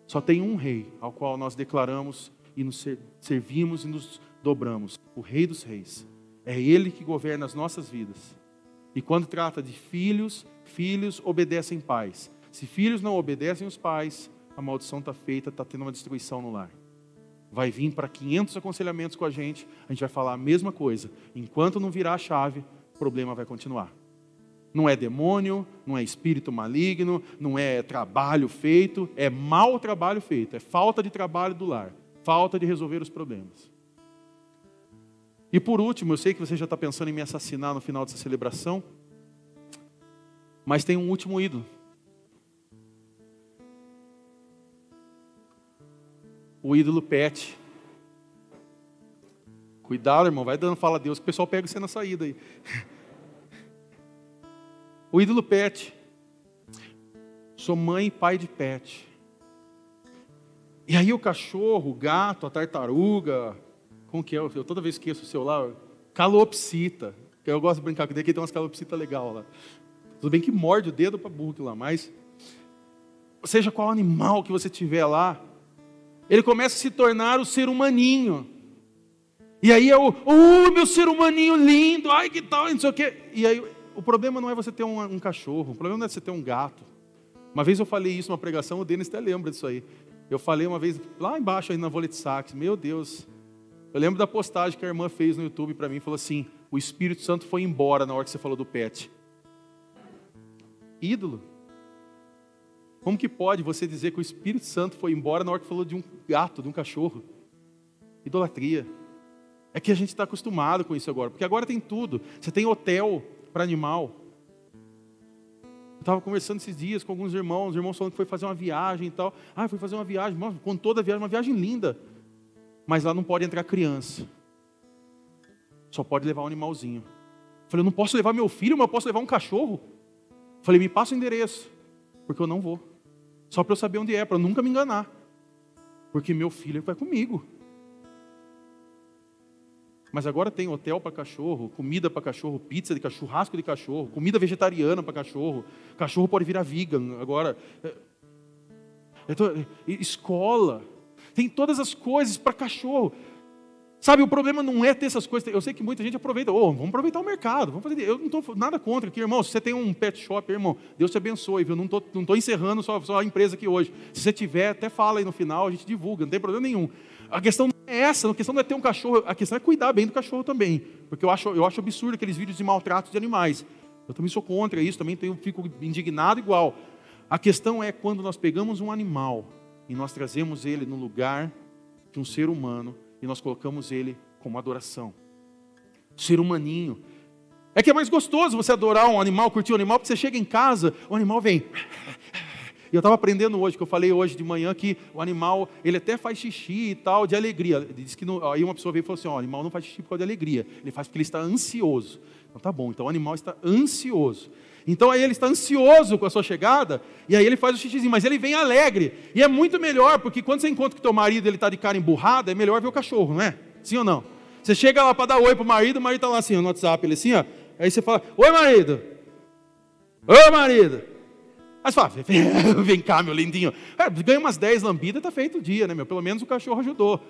[SPEAKER 1] Só tem um rei ao qual nós declaramos e nos servimos e nos dobramos. O rei dos reis. É ele que governa as nossas vidas. E quando trata de filhos, filhos obedecem pais. Se filhos não obedecem os pais, a maldição está feita, está tendo uma destruição no lar vai vir para 500 aconselhamentos com a gente, a gente vai falar a mesma coisa. Enquanto não virar a chave, o problema vai continuar. Não é demônio, não é espírito maligno, não é trabalho feito, é mau trabalho feito, é falta de trabalho do lar, falta de resolver os problemas. E por último, eu sei que você já está pensando em me assassinar no final dessa celebração, mas tem um último ídolo. O ídolo pet. Cuidado, irmão, vai dando fala a Deus, o pessoal pega você na saída aí. O ídolo pet. Sou mãe e pai de pet. E aí o cachorro, o gato, a tartaruga, como que é? Eu toda vez esqueço o seu lá, calopsita. Eu gosto de brincar com ele, que tem umas calopsita legal lá. Tudo bem que morde o dedo para burro lá, mas seja qual animal que você tiver lá, ele começa a se tornar o ser humaninho. E aí é o, oh, meu ser humaninho lindo, ai que tal, não sei o quê. E aí o problema não é você ter um, um, cachorro, o problema não é você ter um gato. Uma vez eu falei isso numa pregação, o Denis até lembra disso aí. Eu falei uma vez lá embaixo aí na Volet Sax, meu Deus. Eu lembro da postagem que a irmã fez no YouTube para mim, falou assim: "O Espírito Santo foi embora na hora que você falou do pet". Ídolo. Como que pode você dizer que o Espírito Santo foi embora na hora que falou de um gato, de um cachorro? Idolatria. É que a gente está acostumado com isso agora, porque agora tem tudo. Você tem hotel para animal. Eu estava conversando esses dias com alguns irmãos, os irmãos falando que foi fazer uma viagem e tal. Ah, foi fazer uma viagem, com toda a viagem, uma viagem linda. Mas lá não pode entrar criança. Só pode levar um animalzinho. Falei, eu não posso levar meu filho, mas eu posso levar um cachorro. Falei, me passa o endereço, porque eu não vou. Só para eu saber onde é, para nunca me enganar. Porque meu filho vai comigo. Mas agora tem hotel para cachorro, comida para cachorro, pizza de cachorro, churrasco de cachorro, comida vegetariana para cachorro. Cachorro pode virar vegan agora. É, escola. Tem todas as coisas para cachorro. Sabe, o problema não é ter essas coisas. Eu sei que muita gente aproveita. Oh, vamos aproveitar o mercado. Vamos fazer. Eu não estou nada contra aqui, irmão. Se você tem um pet shop, irmão, Deus te abençoe, viu? Não estou não tô encerrando só, só a empresa aqui hoje. Se você tiver, até fala aí no final, a gente divulga, não tem problema nenhum. A questão não é essa, a questão não é ter um cachorro, a questão é cuidar bem do cachorro também. Porque eu acho, eu acho absurdo aqueles vídeos de maltrato de animais. Eu também sou contra isso, também tenho, fico indignado igual. A questão é quando nós pegamos um animal e nós trazemos ele no lugar de um ser humano e nós colocamos ele como adoração. Ser humaninho. É que é mais gostoso você adorar um animal, curtir um animal, porque você chega em casa, o animal vem. E eu estava aprendendo hoje, que eu falei hoje de manhã, que o animal, ele até faz xixi e tal, de alegria. Diz que não, aí uma pessoa veio e falou assim: ó, o animal não faz xixi por causa de alegria, ele faz porque ele está ansioso. Então tá bom, então o animal está ansioso. Então aí ele está ansioso com a sua chegada, e aí ele faz o xixizinho, mas ele vem alegre. E é muito melhor, porque quando você encontra que teu marido ele está de cara emburrada, é melhor ver o cachorro, não é? Sim ou não? Você chega lá para dar oi pro marido, o marido está lá assim, no WhatsApp, ele assim, ó. Aí você fala, oi marido. Oi marido. Aí você fala, vem, vem cá, meu lindinho. É, ganha umas 10 lambidas, está feito o dia, né, meu? Pelo menos o cachorro ajudou.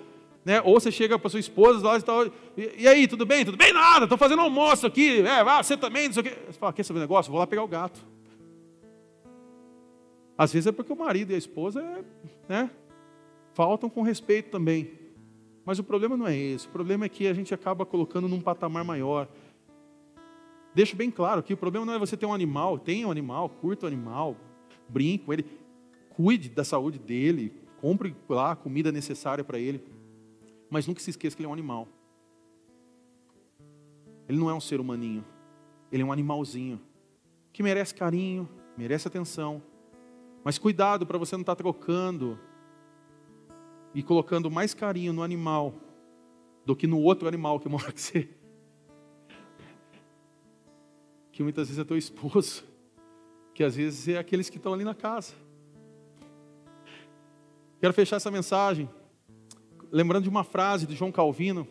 [SPEAKER 1] Né? Ou você chega para sua esposa lá e tal, e, e, aí, tudo bem? Tudo bem? Nada, estou fazendo almoço aqui. É, você também, não sei o quê. Você fala, quer saber negócio? Vou lá pegar o gato. Às vezes é porque o marido e a esposa é, né, faltam com respeito também. Mas o problema não é esse. O problema é que a gente acaba colocando num patamar maior. Deixo bem claro que o problema não é você ter um animal, tenha um animal, curta o animal, brinque com ele, cuide da saúde dele, compre lá a comida necessária para ele. Mas nunca se esqueça que ele é um animal. Ele não é um ser humaninho. Ele é um animalzinho que merece carinho, merece atenção. Mas cuidado para você não estar tá trocando e colocando mais carinho no animal do que no outro animal que mora com você. Que muitas vezes é teu esposo, que às vezes é aqueles que estão ali na casa. Quero fechar essa mensagem lembrando de uma frase de João Calvino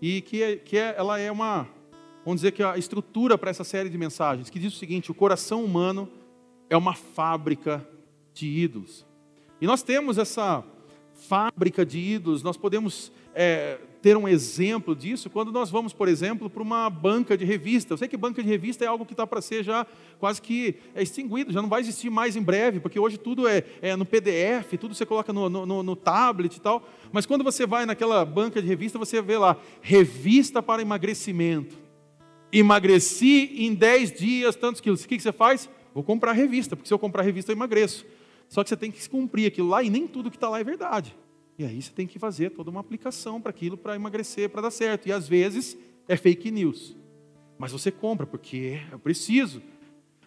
[SPEAKER 1] e que, é, que é, ela é uma, vamos dizer que é a estrutura para essa série de mensagens, que diz o seguinte: o coração humano é uma fábrica de ídolos. E nós temos essa fábrica de ídolos, nós podemos é, ter um exemplo disso quando nós vamos, por exemplo, para uma banca de revista. Eu sei que banca de revista é algo que está para ser já quase que é extinguido, já não vai existir mais em breve, porque hoje tudo é, é no PDF, tudo você coloca no, no, no, tablet e tal. Mas quando você vai naquela banca de revista, você vê lá, revista para emagrecimento. Emagreci em 10 dias tantos quilos. O que, que você faz? Vou comprar revista, porque se eu comprar revista eu emagreço. Só que você tem que cumprir aquilo lá e nem tudo que está lá é verdade. E aí você tem que fazer toda uma aplicação para aquilo, para emagrecer, para dar certo. E às vezes é fake news. Mas você compra, porque eu preciso.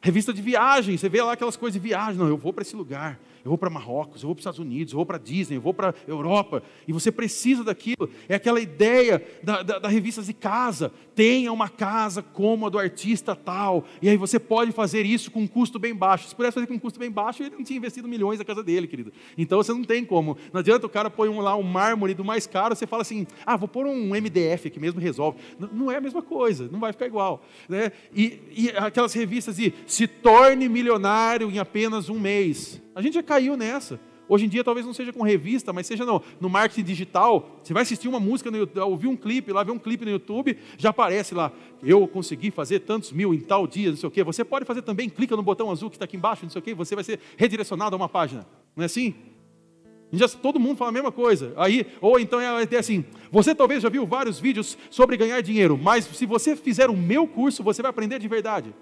[SPEAKER 1] Revista de viagem, você vê lá aquelas coisas de viagem. Não, eu vou para esse lugar eu vou para Marrocos, eu vou para os Estados Unidos, eu vou para Disney, eu vou para Europa, e você precisa daquilo. É aquela ideia da, da, da revista de casa. Tenha uma casa como a do artista tal, e aí você pode fazer isso com um custo bem baixo. Se pudesse fazer com um custo bem baixo, ele não tinha investido milhões na casa dele, querido. Então você não tem como. Não adianta o cara pôr um, lá um mármore do mais caro, você fala assim, ah, vou pôr um MDF que mesmo resolve. Não é a mesma coisa, não vai ficar igual. Né? E, e aquelas revistas de se torne milionário em apenas um mês. A gente já caiu nessa. Hoje em dia talvez não seja com revista, mas seja no, no marketing digital. Você vai assistir uma música, no, ouvir um clipe, lá ver um clipe no YouTube, já aparece lá, eu consegui fazer tantos mil em tal dia, não sei o quê. Você pode fazer também, clica no botão azul que está aqui embaixo, não sei o quê, você vai ser redirecionado a uma página. Não é assim? Já, todo mundo fala a mesma coisa. Aí, ou então é, é assim: você talvez já viu vários vídeos sobre ganhar dinheiro, mas se você fizer o meu curso, você vai aprender de verdade.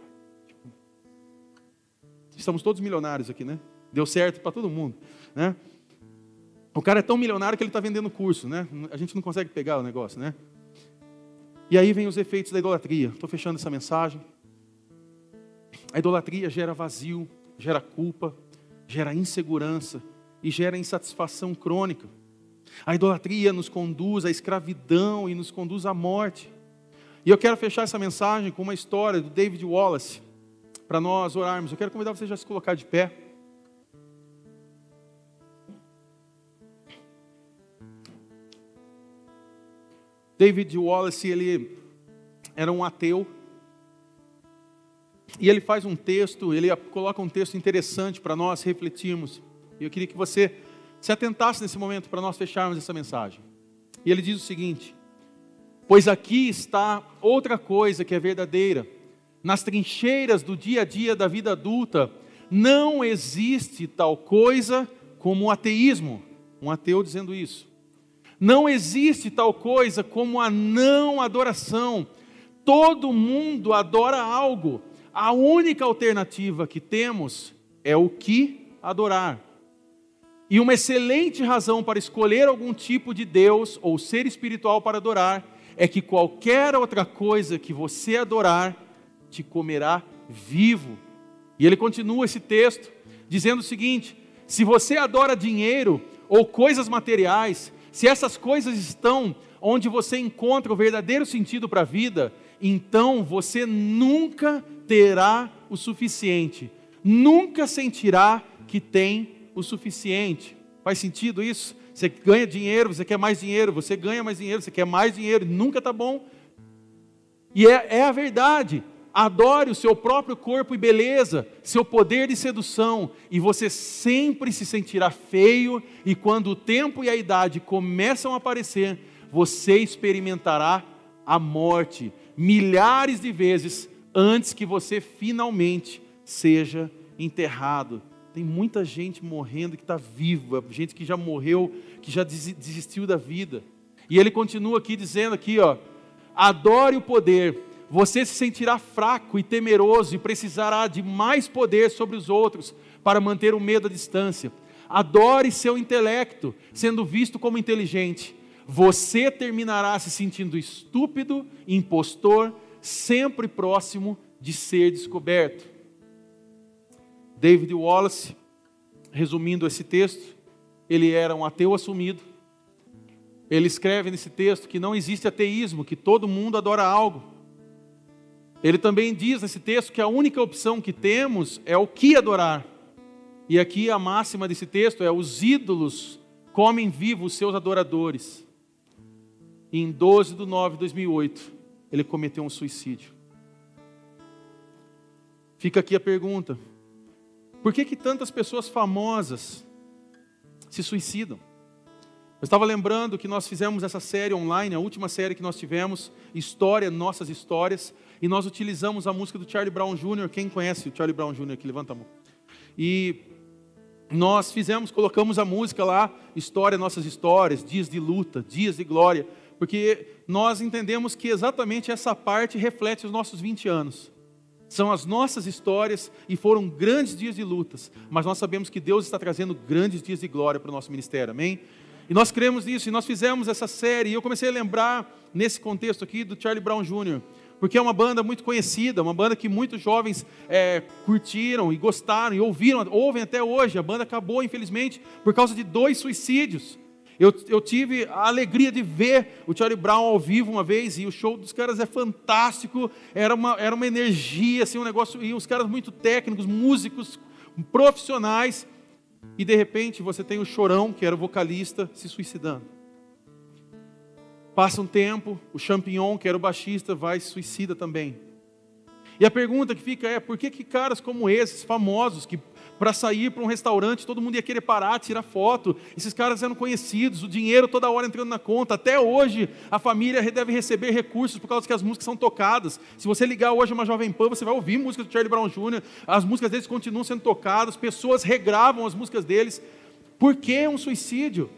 [SPEAKER 1] Estamos todos milionários aqui, né? Deu certo para todo mundo, né? O cara é tão milionário que ele está vendendo curso, né? A gente não consegue pegar o negócio, né? E aí vem os efeitos da idolatria. Estou fechando essa mensagem. A idolatria gera vazio, gera culpa, gera insegurança e gera insatisfação crônica. A idolatria nos conduz à escravidão e nos conduz à morte. E eu quero fechar essa mensagem com uma história do David Wallace, para nós orarmos. Eu quero convidar você já a se colocar de pé. David Wallace, ele era um ateu, e ele faz um texto, ele coloca um texto interessante para nós refletirmos. E eu queria que você se atentasse nesse momento para nós fecharmos essa mensagem. E ele diz o seguinte: Pois aqui está outra coisa que é verdadeira. Nas trincheiras do dia a dia da vida adulta, não existe tal coisa como o ateísmo. Um ateu dizendo isso. Não existe tal coisa como a não adoração. Todo mundo adora algo. A única alternativa que temos é o que adorar. E uma excelente razão para escolher algum tipo de Deus ou ser espiritual para adorar é que qualquer outra coisa que você adorar te comerá vivo. E ele continua esse texto dizendo o seguinte: se você adora dinheiro ou coisas materiais, se essas coisas estão onde você encontra o verdadeiro sentido para a vida, então você nunca terá o suficiente, nunca sentirá que tem o suficiente. Faz sentido isso? Você ganha dinheiro, você quer mais dinheiro, você ganha mais dinheiro, você quer mais dinheiro, nunca está bom. E é, é a verdade. Adore o seu próprio corpo e beleza, seu poder de sedução, e você sempre se sentirá feio, e quando o tempo e a idade começam a aparecer, você experimentará a morte milhares de vezes antes que você finalmente seja enterrado. Tem muita gente morrendo que está viva, gente que já morreu, que já desistiu da vida. E ele continua aqui dizendo aqui, ó, adore o poder. Você se sentirá fraco e temeroso e precisará de mais poder sobre os outros para manter o medo à distância. Adore seu intelecto, sendo visto como inteligente. Você terminará se sentindo estúpido, impostor, sempre próximo de ser descoberto. David Wallace, resumindo esse texto, ele era um ateu assumido. Ele escreve nesse texto que não existe ateísmo, que todo mundo adora algo. Ele também diz nesse texto que a única opção que temos é o que adorar. E aqui a máxima desse texto é: os ídolos comem vivos os seus adoradores. E em 12 de 9 de 2008, ele cometeu um suicídio. Fica aqui a pergunta: por que, que tantas pessoas famosas se suicidam? Eu estava lembrando que nós fizemos essa série online, a última série que nós tivemos, História, Nossas Histórias, e nós utilizamos a música do Charlie Brown Jr. Quem conhece o Charlie Brown Jr. aqui? Levanta a mão. E nós fizemos, colocamos a música lá, História, Nossas Histórias, Dias de Luta, Dias de Glória, porque nós entendemos que exatamente essa parte reflete os nossos 20 anos. São as nossas histórias e foram grandes dias de lutas, mas nós sabemos que Deus está trazendo grandes dias de glória para o nosso ministério, amém? E nós cremos nisso, e nós fizemos essa série, e eu comecei a lembrar, nesse contexto aqui, do Charlie Brown Jr., porque é uma banda muito conhecida, uma banda que muitos jovens é, curtiram e gostaram e ouviram, ouvem até hoje. A banda acabou, infelizmente, por causa de dois suicídios. Eu, eu, tive a alegria de ver o Charlie Brown ao vivo uma vez, e o show dos caras é fantástico, era uma, era uma energia, assim, um negócio, e os caras muito técnicos, músicos, profissionais, e de repente você tem o Chorão, que era o vocalista, se suicidando. Passa um tempo, o Champignon, que era o baixista, vai se suicida também. E a pergunta que fica é: por que, que caras como esses, famosos, que para sair para um restaurante, todo mundo ia querer parar, tirar foto. Esses caras eram conhecidos, o dinheiro toda hora entrando na conta. Até hoje, a família deve receber recursos por causa que as músicas são tocadas. Se você ligar hoje uma Jovem Pan, você vai ouvir músicas do Charlie Brown Jr., as músicas deles continuam sendo tocadas, pessoas regravam as músicas deles. Por que um suicídio?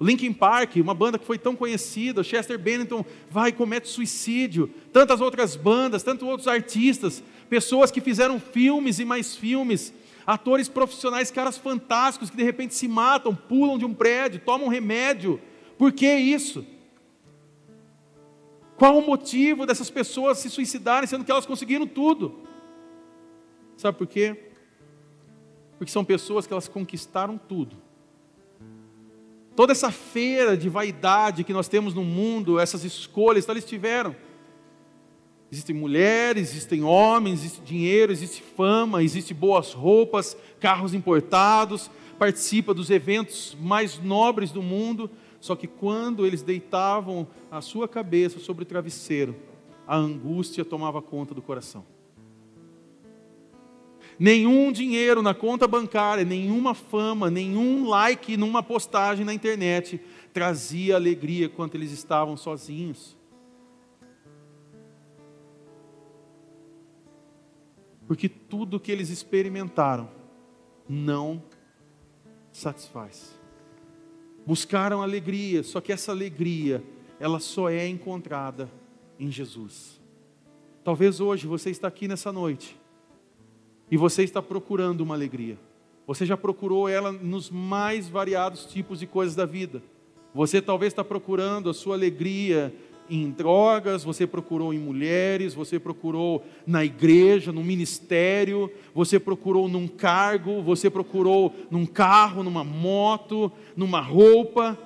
[SPEAKER 1] Linkin Park, uma banda que foi tão conhecida, Chester Bennington vai e comete suicídio, tantas outras bandas, tantos outros artistas, pessoas que fizeram filmes e mais filmes, atores profissionais, caras fantásticos que de repente se matam, pulam de um prédio, tomam remédio. Por que isso? Qual o motivo dessas pessoas se suicidarem, sendo que elas conseguiram tudo? Sabe por quê? Porque são pessoas que elas conquistaram tudo. Toda essa feira de vaidade que nós temos no mundo, essas escolhas, então eles tiveram. Existem mulheres, existem homens, existe dinheiro, existe fama, existe boas roupas, carros importados, participa dos eventos mais nobres do mundo. Só que quando eles deitavam a sua cabeça sobre o travesseiro, a angústia tomava conta do coração. Nenhum dinheiro na conta bancária, nenhuma fama, nenhum like numa postagem na internet trazia alegria enquanto eles estavam sozinhos. Porque tudo que eles experimentaram não satisfaz. Buscaram alegria, só que essa alegria, ela só é encontrada em Jesus. Talvez hoje você está aqui nessa noite e você está procurando uma alegria. Você já procurou ela nos mais variados tipos de coisas da vida. Você talvez está procurando a sua alegria em drogas, você procurou em mulheres, você procurou na igreja, no ministério, você procurou num cargo, você procurou num carro, numa moto, numa roupa.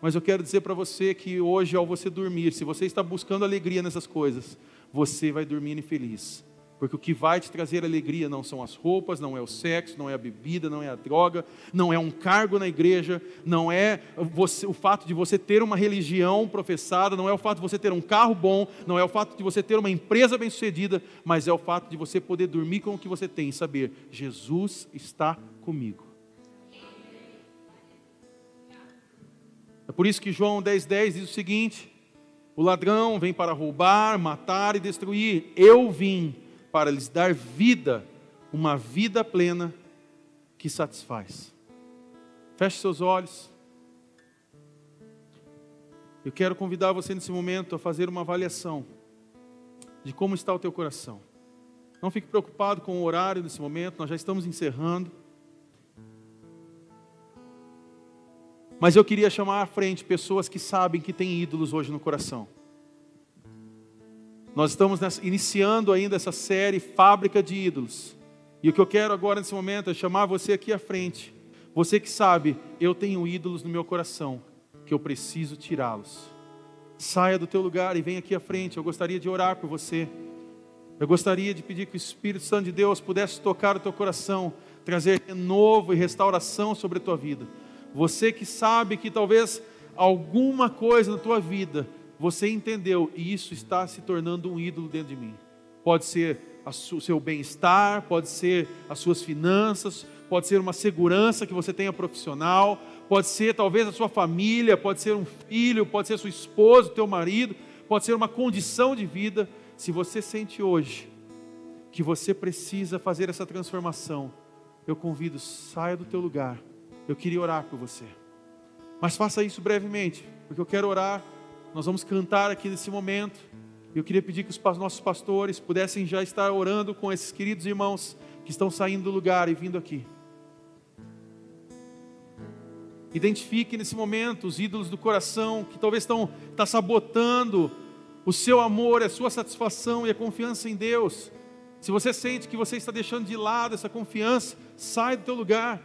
[SPEAKER 1] Mas eu quero dizer para você que hoje, ao você dormir, se você está buscando alegria nessas coisas, você vai dormir infeliz. Porque o que vai te trazer alegria não são as roupas, não é o sexo, não é a bebida, não é a droga, não é um cargo na igreja, não é você, o fato de você ter uma religião professada, não é o fato de você ter um carro bom, não é o fato de você ter uma empresa bem-sucedida, mas é o fato de você poder dormir com o que você tem e saber: Jesus está comigo. É por isso que João 10,10 10 diz o seguinte: o ladrão vem para roubar, matar e destruir. Eu vim para lhes dar vida, uma vida plena que satisfaz. Feche seus olhos. Eu quero convidar você nesse momento a fazer uma avaliação de como está o teu coração. Não fique preocupado com o horário nesse momento, nós já estamos encerrando. Mas eu queria chamar à frente pessoas que sabem que têm ídolos hoje no coração. Nós estamos nessa, iniciando ainda essa série Fábrica de Ídolos. E o que eu quero agora nesse momento é chamar você aqui à frente. Você que sabe, eu tenho ídolos no meu coração, que eu preciso tirá-los. Saia do teu lugar e venha aqui à frente. Eu gostaria de orar por você. Eu gostaria de pedir que o Espírito Santo de Deus pudesse tocar o teu coração, trazer renovo e restauração sobre a tua vida. Você que sabe que talvez alguma coisa na tua vida você entendeu e isso está se tornando um ídolo dentro de mim. Pode ser o seu bem-estar, pode ser as suas finanças, pode ser uma segurança que você tenha profissional, pode ser talvez a sua família, pode ser um filho, pode ser sua esposa, teu marido, pode ser uma condição de vida. Se você sente hoje que você precisa fazer essa transformação, eu convido, saia do teu lugar. Eu queria orar por você. Mas faça isso brevemente, porque eu quero orar nós vamos cantar aqui nesse momento. Eu queria pedir que os nossos pastores pudessem já estar orando com esses queridos irmãos que estão saindo do lugar e vindo aqui. Identifique nesse momento os ídolos do coração que talvez estão tá sabotando o seu amor, a sua satisfação e a confiança em Deus. Se você sente que você está deixando de lado essa confiança, sai do teu lugar.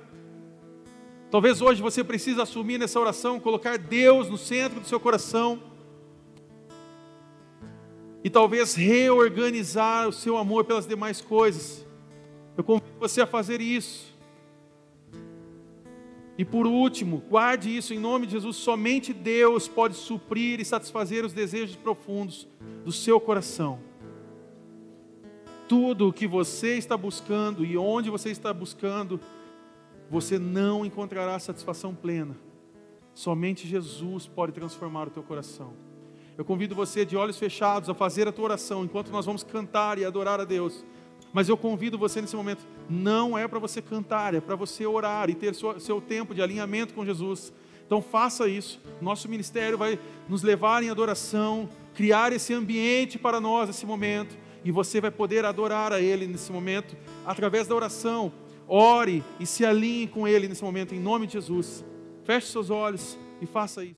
[SPEAKER 1] Talvez hoje você precise assumir nessa oração, colocar Deus no centro do seu coração e talvez reorganizar o seu amor pelas demais coisas. Eu convido você a fazer isso. E por último, guarde isso em nome de Jesus: somente Deus pode suprir e satisfazer os desejos profundos do seu coração. Tudo o que você está buscando e onde você está buscando, você não encontrará satisfação plena. Somente Jesus pode transformar o teu coração. Eu convido você de olhos fechados a fazer a tua oração enquanto nós vamos cantar e adorar a Deus. Mas eu convido você nesse momento, não é para você cantar, é para você orar e ter seu, seu tempo de alinhamento com Jesus. Então faça isso. Nosso ministério vai nos levar em adoração, criar esse ambiente para nós nesse momento, e você vai poder adorar a Ele nesse momento através da oração. ore e se alinhe com Ele nesse momento, em nome de Jesus. Feche seus olhos e faça isso.